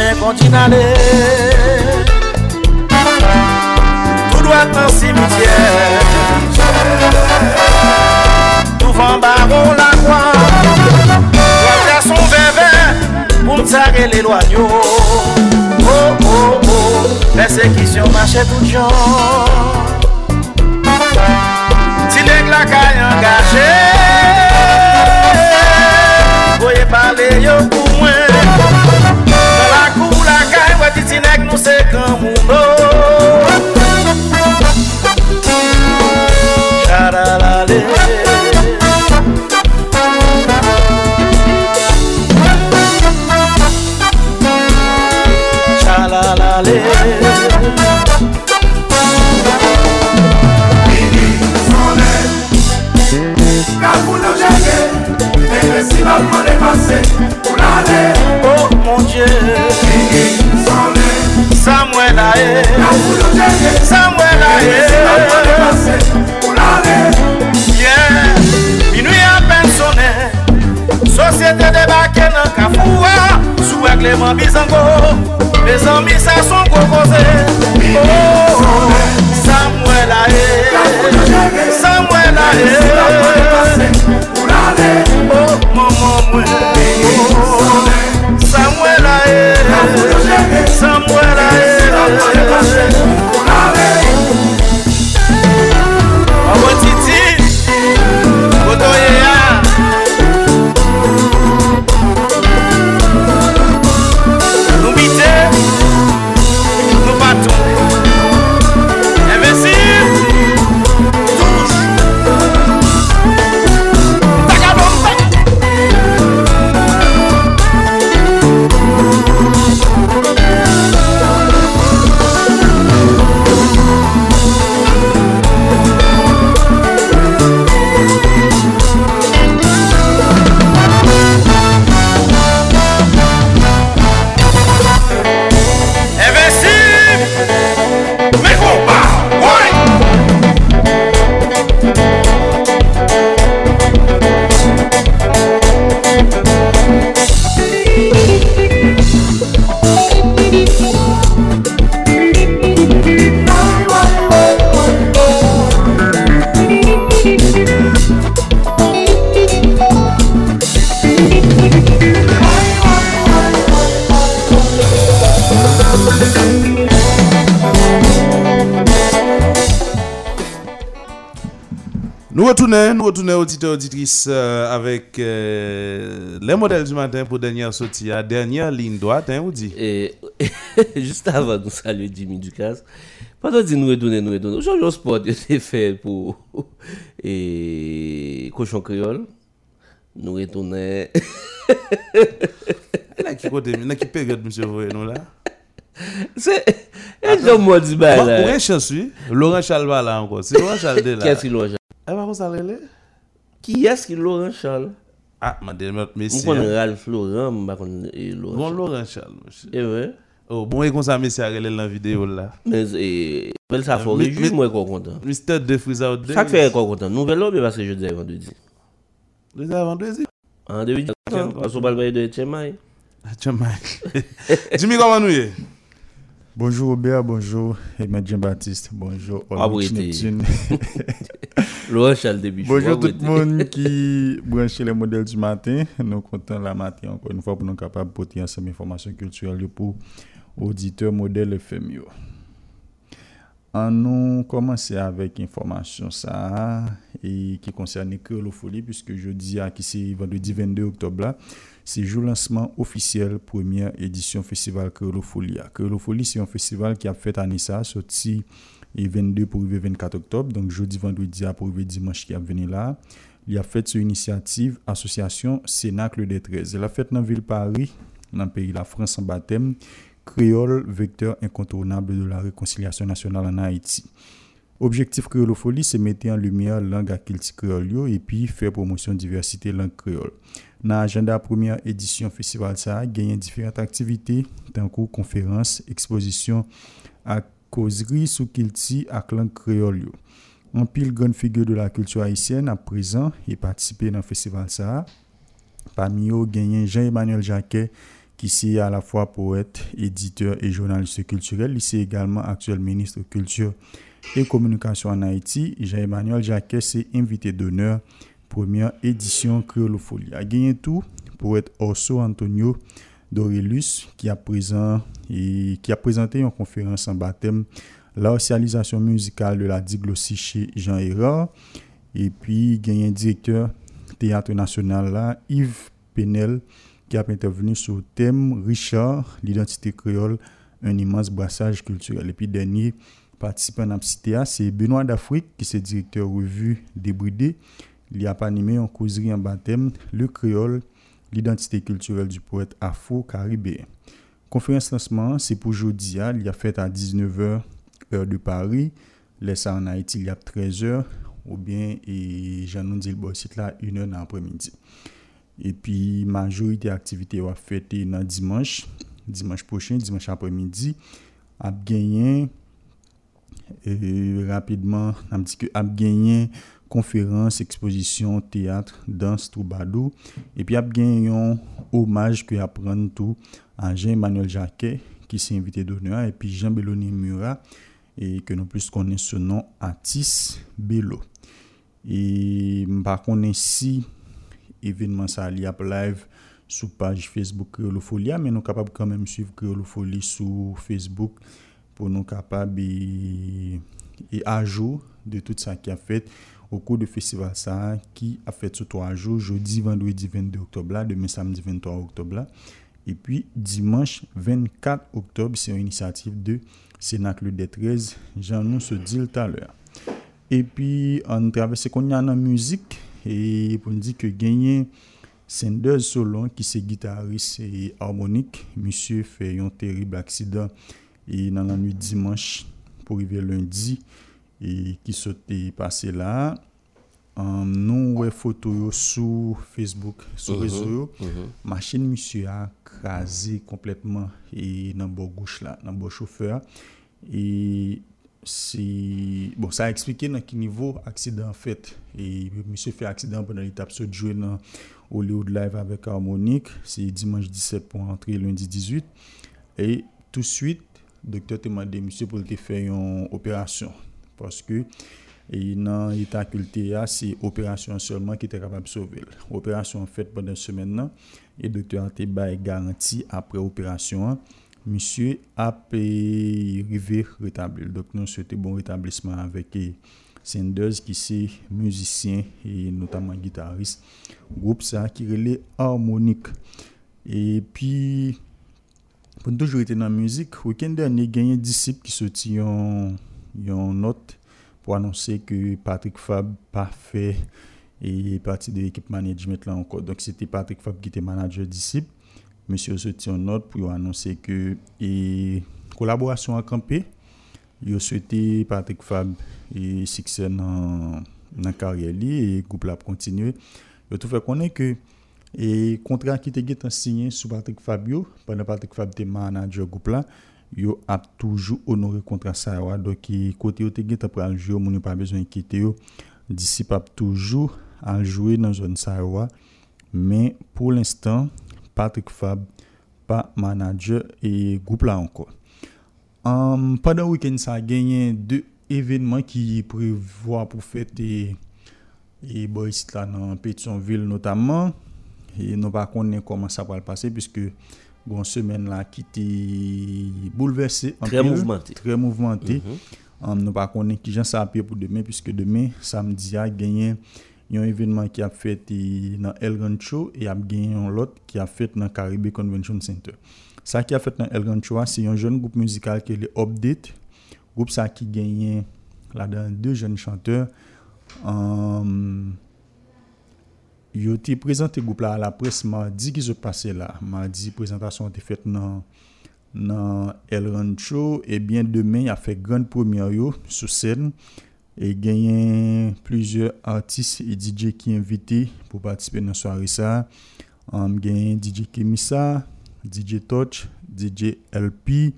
men kontin ale. Tout doit nan simitiè Tout van baron la kwa Kwa ya son veve Pou mtare le loanyo Oh oh oh Persekisyon mache tout jan Ti deg la kay angaje não ser como não. Charalale. ye Samwe la ye Yeah. Minu ya pen sone Sosyete debake nan kafouwa Sou ek leman bizango. Me zanmi sa son kokoze Oh. Samwe la ye Samwe la ye Oh maman mwen Oh. Samwe la ye Samwe la ye Mwen yon kache, mwen yon kache auditeurs, auditrices euh, avec euh, les modèles du matin pour dernière sortie, à dernière ligne droite, hein, on dit. Et juste avant de saluer Jimmy Ducasse, pendant que nous retourner, nous retourner, aujourd'hui, au sport, c'est fait pour et cochon créole. Nous retournons. Là, qui côté, là, qui période, monsieur, vous voyez, nous là? C'est. Et m'a dit, bah Bon, là. Laurent Charles va là encore. C'est Laurent de là. Qu'est-ce qu'il a Eh, par contre, ça l'est, là? Ki eski Laurent Charles? Ah, madè mèp mesye. Mwen kon Ralph Laurent, mwen bakon Laurent. Bon Laurent Charles, mèche. E wè? Oh, bon e kon sa mesye a relèl nan videyo la. Mè, e, bel sa fò rejou mwen kon kontan. Mister De Friza ou De. Sak fè kon kontan, nou velo bè baske je dè yon dè di. Dè yon dè di? An dè yon dè di. An sou bal baye de Chemay. Ah, Chemay. Jimmy, koman nou ye? Bonjour Robert, bonjour Emmanuel Jean-Baptiste, bonjour Olympique Neptune. bonjour tout le monde qui branche les modèles du matin. Nous comptons la matin encore une fois pour nous capables de porter ensemble information culturelle pour auditeurs modèles FMIO. An nou komanse avèk informasyon sa e ki konserne kreolofoli pwiske jodi a ah, ki se vendredi 22 oktob la c'est jour lancement officiel première édition festival Créolofolie. Créolofolie c'est un festival qui a fait année ça sorti et 22 pour arriver 24 octobre donc jeudi vendredi à pour dimanche qui a venu là. Il a fait sur initiative association Cénacle des 13. Il a fait dans la ville Paris dans le pays la France en baptême créole, vecteur incontournable de la réconciliation nationale en Haïti. Objectif Créolofolie, c'est mettre en lumière langue à créole et puis faire promotion diversité langue créole. Nan ajanda premye edisyon festival sa, genyen diferent aktivite tankou konferans, ekspozisyon ak kozri sou kilti ak lang kreol yo. An pil gwen figyo de la kultu haisyen ap prezan e patisipe nan festival sa. Pami yo genyen Jean-Emmanuel Jacquet ki se a la fwa poète, editeur e jounaliste kulturel. Li se egalman aktuel ministre kultur e komunikasyon an Haiti. Jean-Emmanuel Jacquet se invité d'honneur. Première édition Créolofolie. A gagné tout poète Orso Antonio Dorelus qui a, présenté une conférence en baptême la socialisation musicale de la diglossie chez Jean Hérard. Et puis, un directeur théâtre national là, Yves Penel, qui a intervenu sur le thème Richard, l'identité créole, un immense brassage culturel. Et puis, dernier participant à CTA, c'est Benoît d'Afrique, qui est directeur revue Débridé. Il a animé en causerie en baptême Le Créole, l'identité culturelle du poète afro-caribéen. Conférence lancement, c'est pour jeudi, il y a fait à 19h, heure de Paris. Laisse en Haïti, il y a 13h, ou bien, et j'en dit le site là, 1h dans l'après-midi. Et puis, majorité activité va fêter dans dimanche, dimanche prochain, dimanche après-midi, à gagner, et rapidement, on dit que à gagner, konferans, ekspozisyon, teatre, dans, troubadou, epi ap gen yon omaj ki ap pran tou an Jean-Emmanuel Jacquet ki se invite donera epi Jean Belloni Mura e ke nou plus konen se nan Atis Bello. E mpa konen si evenman sa li ap live sou page Facebook Kreolofolia, men nou kapab kanmen suiv Kreolofoli sou Facebook pou nou kapab e, e ajo de tout sa ki a fet au cours du festival ça qui a fait sur trois jours, jeudi, vendredi 22 octobre, là, demain samedi 23 octobre. Là. Et puis dimanche 24 octobre, c'est une initiative de Sénacle des 13, J'en nous se dit tout à l'heure. Et puis on traverse qu'on y a en musique et pour nous dire que gagner Sanders Solon qui c'est guitariste et harmonique, monsieur fait un terrible accident et dans la nuit dimanche pour arriver lundi. e, ki sote pase la. Um, nou wè foto yo sou Facebook, sou mm -hmm, rezo yo. Mm -hmm. Machin misyo a krasi kompletman e nan bo gouch la, nan bo choufer. E si... Bon, sa eksplike nan ki nivou aksidan fet. E misyo fe aksidan pwè nan etap so djwe nan Hollywood Live avèk Harmonique. Se dimanj 17 pou antre lundi 18. E tout suite, doktor te mande misyo pou te fè yon operasyon. Paske e nan ita kulte ya, se operasyon solman ki te kapab sovel. Operasyon fet pwede semen nan, e doktor an te bay garanti apre operasyon an, misye ap e, rive retablil. Dok nou souwete bon retablisman avek e Sanders ki se müzisyen e notaman gitarist. Groupe sa ki rele harmonik. E pi, pou nou toujou ete nan müzik, wikende ane genye disip ki soti yon yon not pou anonse ke Patrick Fab pa fe e pati de ekip management la anko. Donk se te Patrick Fab ki te manager disip, monsye e, yo soti yon not pou yo anonse ke e kolaborasyon akampe, yo soti Patrick Fab e sikse nan, nan karye li e goup la pou kontinue. Yo tou fe konen ke e kontra ki te get ansinyen sou Patrick Fab yo, panan Patrick Fab te manager goup la, yo a toujours honoré contrat ça donc qui côté yo te geta pral jouer moun pas besoin quitter yo. D'ici pas toujours à jouer dans zone ça mais pour l'instant Patrick Fab pas manager et groupe là encore. Um, pendant le week-end, ça a gagné deux événements qui prévoient pour fêter et ici là dans Pétionville notamment. Et nous pas connaître comment ça va le passer puisque Gon semen la ki te bouleverse. Tre mouvmente. Tre mouvmente. Mm -hmm. um, nou pa konen ki jan sa apye pou demen. Piske demen, samdi a genyen yon evenman ki ap fet nan El Rancho. E ap genyen yon lot ki ap fet nan Caribe Convention Center. Sa ki ap fet nan El Rancho a, se yon joun goup muzikal ki li Update. Goup sa ki genyen la dan de joun chanteur. An... Um, Yo te prezante goup la la pres mardi ki se pase la. Mardi prezentasyon te fet nan, nan El Rancho. Eh Ebyen demen ya fe grand premier yo sou sen. E genyen plizye artist e DJ ki invite pou patisipe nan soare sa. Um, genyen DJ Kemisa, DJ Touch, DJ LP,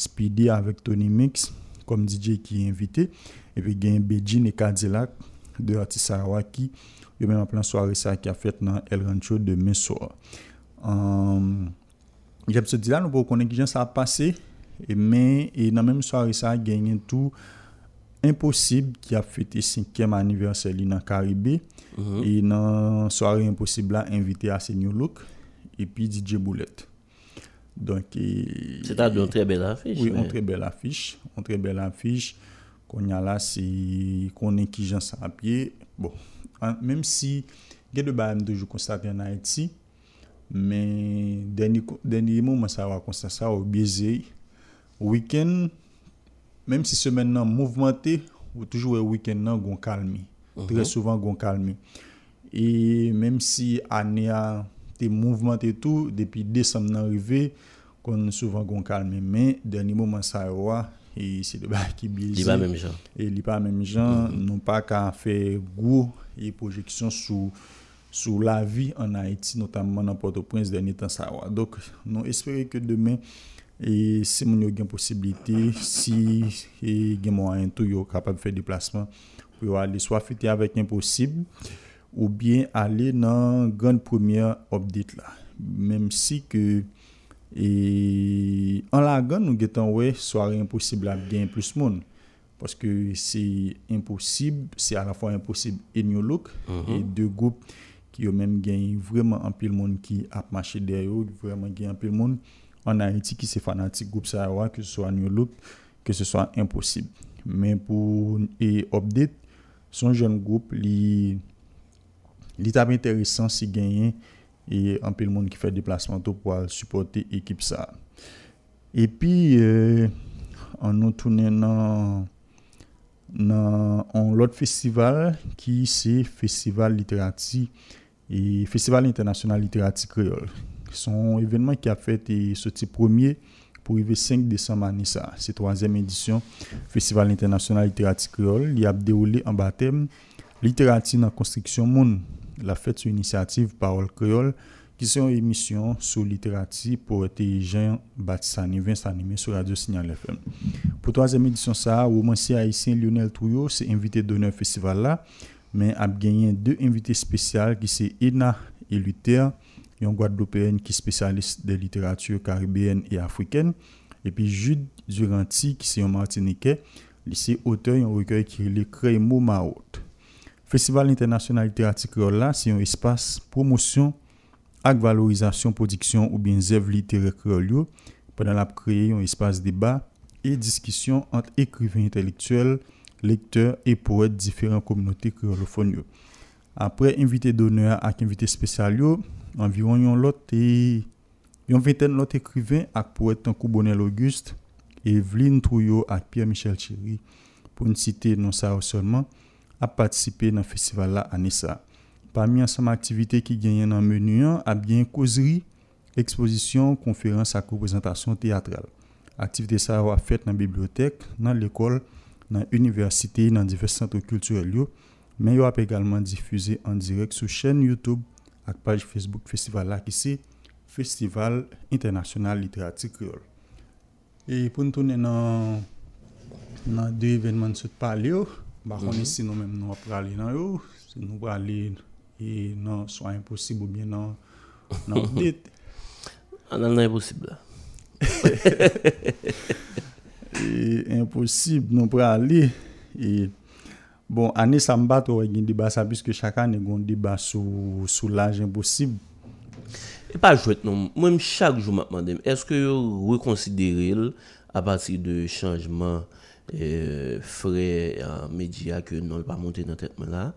Speedy avek Tony Mix kom DJ ki invite. Epi genyen Bejin e Kadzelak de artist Sarawaki. yo men ap lan soare sa ki a fet nan El Rancho de Mesor. Um, Jep se di la nou pou konen ki jan sa ap pase, e men e nan menm soare sa genyen tou Imposib ki ap fete 5e aniverseli nan Karibé, mm -hmm. e nan soare Imposib la invite a Senyor Louk, epi DJ Boulet. Donc, c'est à dire une très belle affiche. Oui, mais... une très belle affiche. Une très belle affiche. Qu'on y a là, c'est qu'on est qui j'en à pied. Bon, Mèm si gen de ba mdoujou konstate an Haiti, men denye mouman sa wakonsa sa ou beze. Weekend, mèm si semen nan mouvmente, ou toujou e weekend nan gon kalmi. Mm -hmm. Trè souvan gon kalmi. E mèm si anè a te mouvmente tou, depi desem nan rive, kon souvan gon kalme men, deni mouman sa wwa, e se deba ki bilize. Li pa mèm jan. E li pa mèm jan, mm -hmm. nou pa ka fe gwo et projection sur sur la vie en Haïti, notamment dans Port-au-Prince, dernier temps ça. Donc, nous espérons que demain, et si nous yo gen possibilité, si nous avons tout capable de faire déplacement pour aller soit fêter avec impossible ou bien aller dans la grande première update là. Même si que et, en la grande, nous getan ouais, soirée impossible à bien plus de monde. parce que c'est impossible, c'est à la fois impossible et New Look, uh -huh. et deux groupes qui ont même gagné vraiment un peu le monde qui a marché derrière eux, vraiment gagné un peu le monde en Haïti qui s'est fanatique groupe Sahara, que ce soit New Look, que ce soit impossible. Mais pour et Update, son jeune groupe, li tap intéressant si gagné et un peu le monde qui fait déplacement pour supporter l'équipe ça. Et puis, euh, on nous tourne dans nan an lot festival ki se Festival Literati e Festival International Literati Creole. Son evenman ki a fet e soti premier pou rive 5 Desem Anissa. Se 3e edisyon Festival International Literati Creole li ap deroule an batem Literati nan konstriksyon moun. La fet sou inisiativ Parol Creole qui sont une émission sur littérature pour intelligent Batisani Vince animé sur Radio Signal FM. Pour troisième édition ça, romancier haïtien Lionel Trouillot c'est invité d'honneur festival là, mais a gagné deux invités spéciaux qui c'est Ina et Luther, une Guadeloupéenne qui est spécialiste de littérature caribéenne et africaine, et puis Jude Duranti qui c'est un Martiniquais, c'est auteur un recueil qui est le Crémo Maot. Festival international littérature créole là, c'est un espace promotion ak valorizasyon prodiksyon ou bien zev litere kreol yo, padan ap kreye yon espase deba e diskisyon ant ekriven intelektuel, lekteur e pouet diferent kominote kreolofon yo. Apre invite doner ak invite spesyal yo, anviron yon lot e yon venten lot ekriven ak pouet tankou Bonel Auguste, Evelyne Trouillot ak Pierre-Michel Chéry pou n site non sa ou solman ap patisipe nan festival la anesa. Parmi ensemble activités qui gagnent dans le menu, hein, a bien causerie, exposition, conférence à représentation théâtrale. Activité ça va faite dans la bibliothèque, dans l'école, dans l'université, dans divers centres culturels, mais il a également diffusé en direct sur chaîne YouTube et page Facebook festival là qui Festival International Littérature Créole. Et pour nous tourner dans dans deux événements de ce bah on est si nous aller dans nous aller e nan swa imposib ou bien nan nan update. Anan ah, nan imposib la. e imposib nou pre alè. E bon, anè sa mbat ou wè gen deba sa piske chaka anè gen deba sou, sou laj imposib. E pa jwet nou, mwen chak jou map mandem, eske yo rekonsidere l apati de chanjman e, euh, fre euh, a media ke nou l pa monte nan tetman la?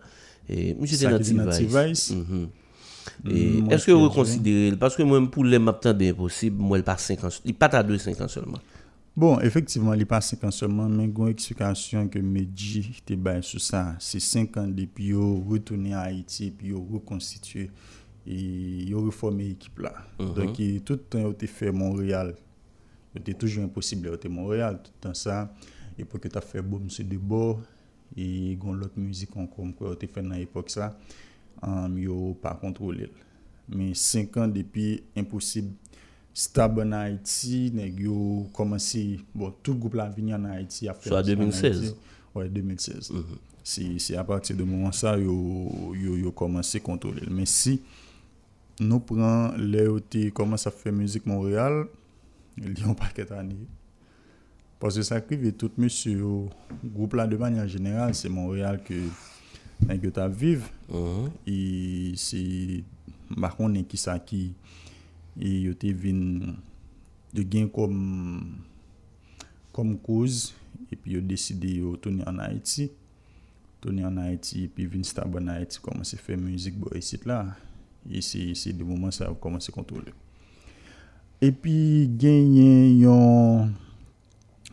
Et monsieur T-Vice. Mhm. Mm, est-ce que vous considérez, parce que moi, pour les maps bien possible, moi, il pas 5 ans, il pas à 2-5 ans seulement. Bon, effectivement, il pas 5 ans seulement, mais une explication que Medji te bail sur ça, c'est 5 ans depuis retourner à Haïti, puis reconstituer et reformer l'équipe là. Mhm. Donc, tout le temps, il a fait Montréal. Il était toujours impossible, il était Montréal, tout le temps ça. Et pour que tu as fait boum, c'est de bord. e gon lot müzik an kon kwa yo te fè nan epok sa, um, yo pa kontrole. Men 5 an depi, imposib, stab an Haiti, neg yo komansi, bon, tout goup la vini an Haiti a fè. So a 2016? Ouè, 2016. Mm -hmm. Si, si a pati de mouman sa yo, yo, yo komanse kontrole. Men si nou pran le yo te komanse a fè müzik Montréal, li yon paket ane Paske sa krive tout monsye yo, goup la de manyan general, se Montreal ke nan yo ta vive. Uh -huh. E se bakon nen ki sa ki, e yo te vin de gen kom, kom kouz, e pi yo deside yo toni an Haiti. Toni an Haiti, e pi vin stab an Haiti, koman se fe müzik bo esit la. E se, se de mouman sa koman se kontrole. E pi gen yon...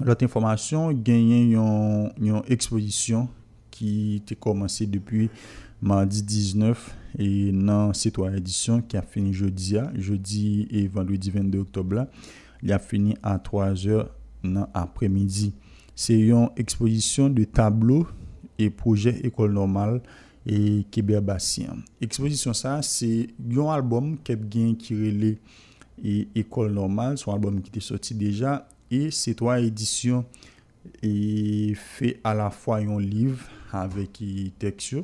Lot informasyon genyen yon, yon ekspozisyon ki te komanse depi mardi 19 e nan sitwa edisyon ki a fini jodi a, jodi e vendredi 22 oktob la, li a fini a 3 or nan apremidi. Se yon ekspozisyon de tablo e proje ekol normal e keber basyan. Ekspozisyon sa, se yon albom kep gen kirele e ekol normal, son albom ki te soti deja, Et ces trois éditions et fait à la fois un livre avec texte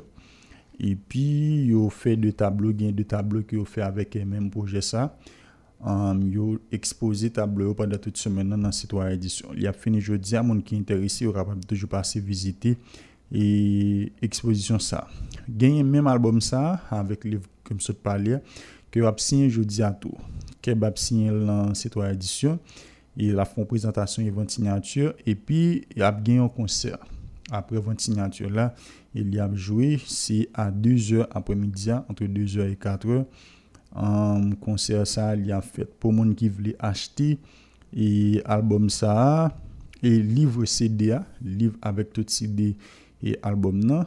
et puis ils ont fait deux tableaux, gain deux tableaux qu'ils ont fait avec le même projet ça. Um, ils ont exposé tableau e pendant toute semaine dans ces trois éditions. Il a fini jeudi à monde qui est intéressé, il capable toujours passer visiter et exposition ça. Gagner même album ça avec livre comme ça de parler que a signé jeudi à tout. Que a signé dans ces trois éditions. il a fait une présentation et 20 signatures, et puis il a gagné un concert. Après 20 signatures là, il y a joué, c'est à 2h après-midi, entre 2h et 4h. Um, konser sa li an fèt pou moun ki vle achete e albom sa e livre CD a livre avèk tout CD e albom nan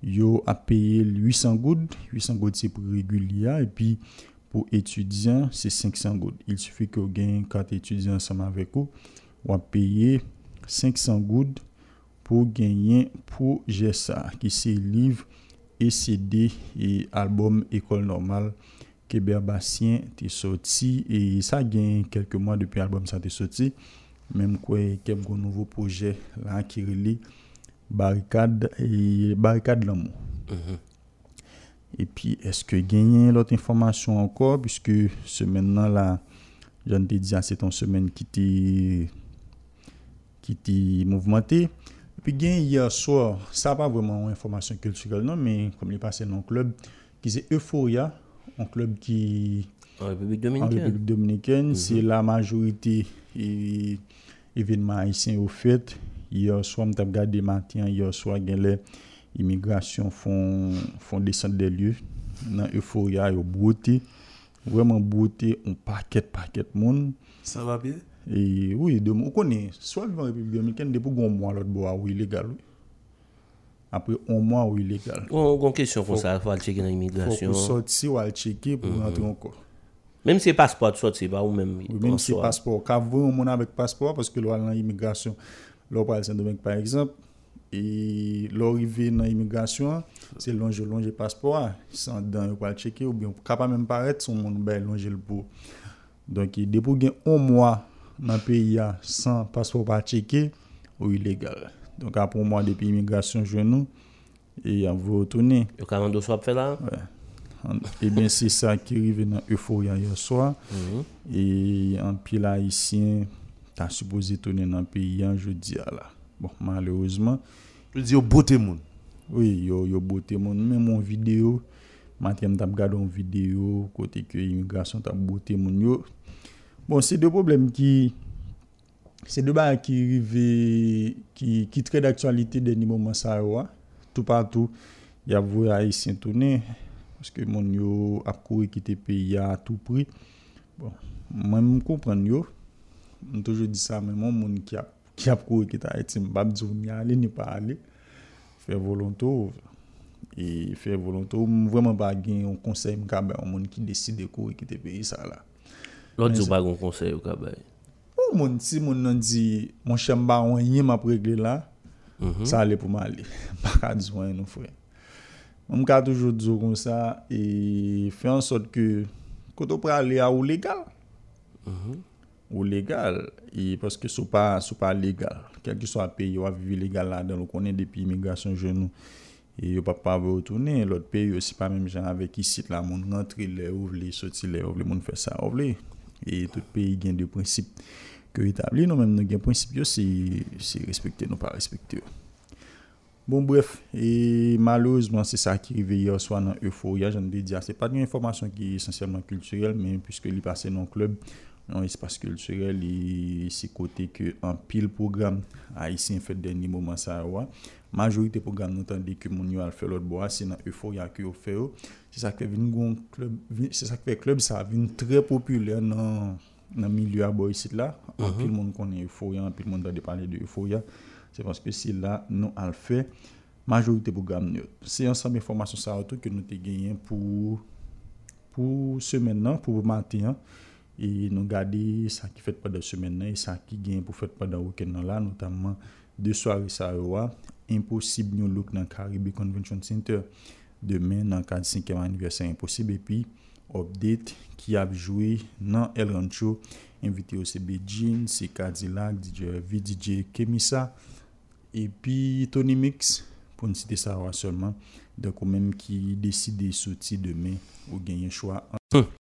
yo ap peye 800 goud 800 goud se pou regulia e pi pou étudiant, c'est 500 goud. Il suffit que vous gagnez 4 étudiants avec vous, ou à payer 500 goud pour gagner pour ça, qui c'est livre et CD et album École Normale Québec Bastien est sorti et ça gagne quelques mois depuis l'album ça est sorti. Même quoi, quelques nouveaux projets là qui relie Barricade et Barricade l'amour. Puis, epi eske genyen lot informasyon anko, pwiske semen nan la, jan te diyan se ton semen ki te, ki te mouvmente, epi genyen yia sor, sa pa vweman informasyon kulturel nan, men kom li pase nan klub, ki se Euphoria, an klub ki... An Republik Dominikèn. An Republik Dominikèn, mm -hmm. se la majorite evinman haisyen ou fèt, yia sor mtap gade matin, yia sor gen lè, imigrasyon fon, fon desante de lye, nan euforia yo bwote, vreman bwote, on paket paket moun. Sa va bie? E, oui, de, ou konen, swa vivan Republik Dominiken, depo goun mwa lot bo a ou ilegal ou. Apre, on mwa ou ilegal. Ou goun kesyon kon sa, fwa al cheke nan imigrasyon. Fwa pou soti ou al cheke pou rentre anko. Même si passeport sorti, pas ou même. Oui, même si passeport. Quand vous avez mon avec passeport, parce que l'on a l'immigration, l'on parle Saint-Domingue par exemple, E lor rive nan imigrasyon, se lonje lonje paspor, san dan yo pal cheke ou bi, kapa menm paret son moun bel lonje l pou. Donk e depo gen 1 mwa nan peyi ya san paspor pal cheke ou ilegal. Donk apon mwa depi imigrasyon jwen nou, e yon vou otounen. Yo kaman do swap fe la? Wè. Ouais. e ben se sa ki rive nan euforia yoswa mm -hmm. e an pi la isyen ta supose tonen nan pi yan jodi ala bon malheureusement. Je dis au beauté monde. oui yo yo beauté mon même mon vidéo matin m't'a regardé une vidéo côté que immigration t'a beauté mon yo. Bon c'est deux problèmes qui c'est deux bails qui arrivé qui qui très d'actualité dernier moment ça tout partout. Il y a vu haïtien tourner parce que mon yo a couru quitter pays à tout prix. Bon moi me comprendre yo. On toujours dit ça mais mon monde qui a ki ap kowe ki ta eti mbap djoun ya li ni pa ali, fè volontou, e fè volontou, m vwèman pa gen yon konsey m kabay, yon moun ki deside kowe ki te peyi sa la. Lò djou bag yon konsey yon kabay? Ou moun si moun nan di, moun chem ba yon yon map regle la, mm -hmm. sa ale pou ma ale, baka djou yon nou fwe. M ka toujou djou kon sa, e fè an sot ke koto pra ale a ou legal, mm -hmm. ou legal, e paske sou pa, sou pa legal, kelke que sou api yo vivi legal la dan, lo konen depi imigrasyon genou, e yo pa pa ve otounen, lot pe yo si pa menm jan avek isit la moun rentri le ou vle, soti le ou vle moun fè sa ou vle, e tout pe gen de prinsip ke etabli, nou menm nou gen prinsip yo se, se respekte nou pa respekte yo. Bon bref, e malouzman se sa ki rive yo swa nan euforia, jan de diya, se pa gen informasyon ki esensyelman kulturel, men pwiske li pase nan klub, yon espas kulturel li se kote ke an pil program a isi en fèt denni mouman sa wwa. Majorite program nou tan de ke moun yo al fè lot bo a, se nan euforia ki yo fè yo. Se sa kwe vin goun klub, se sa kwe klub sa vin tre popüler nan, nan milyo a bo yisit la. An mm -hmm. pil moun konen euforia, an pil moun dan de pale de euforia. Se paske si la nou al fè, majorite program nou. Se yon sanbe formasyon sa wotou ke nou te genyen pou, pou semen nan, pou maten nan. E nou gade sa ki fet pa da semen nan, e sa ki gen pou fet pa da woken nan la, notamman de soare sa rewa, imposib nou louk nan Karibi Convention Center, demen nan 45e aniversen imposib, epi update ki ap jwe nan El Rancho, invite yo se Jean, se Kadilak, DJ V, DJ Kemisa, e pi Tony Mix, pou n site sa rewa solman, dek ou menm ki deside soti demen ou genye chwa an.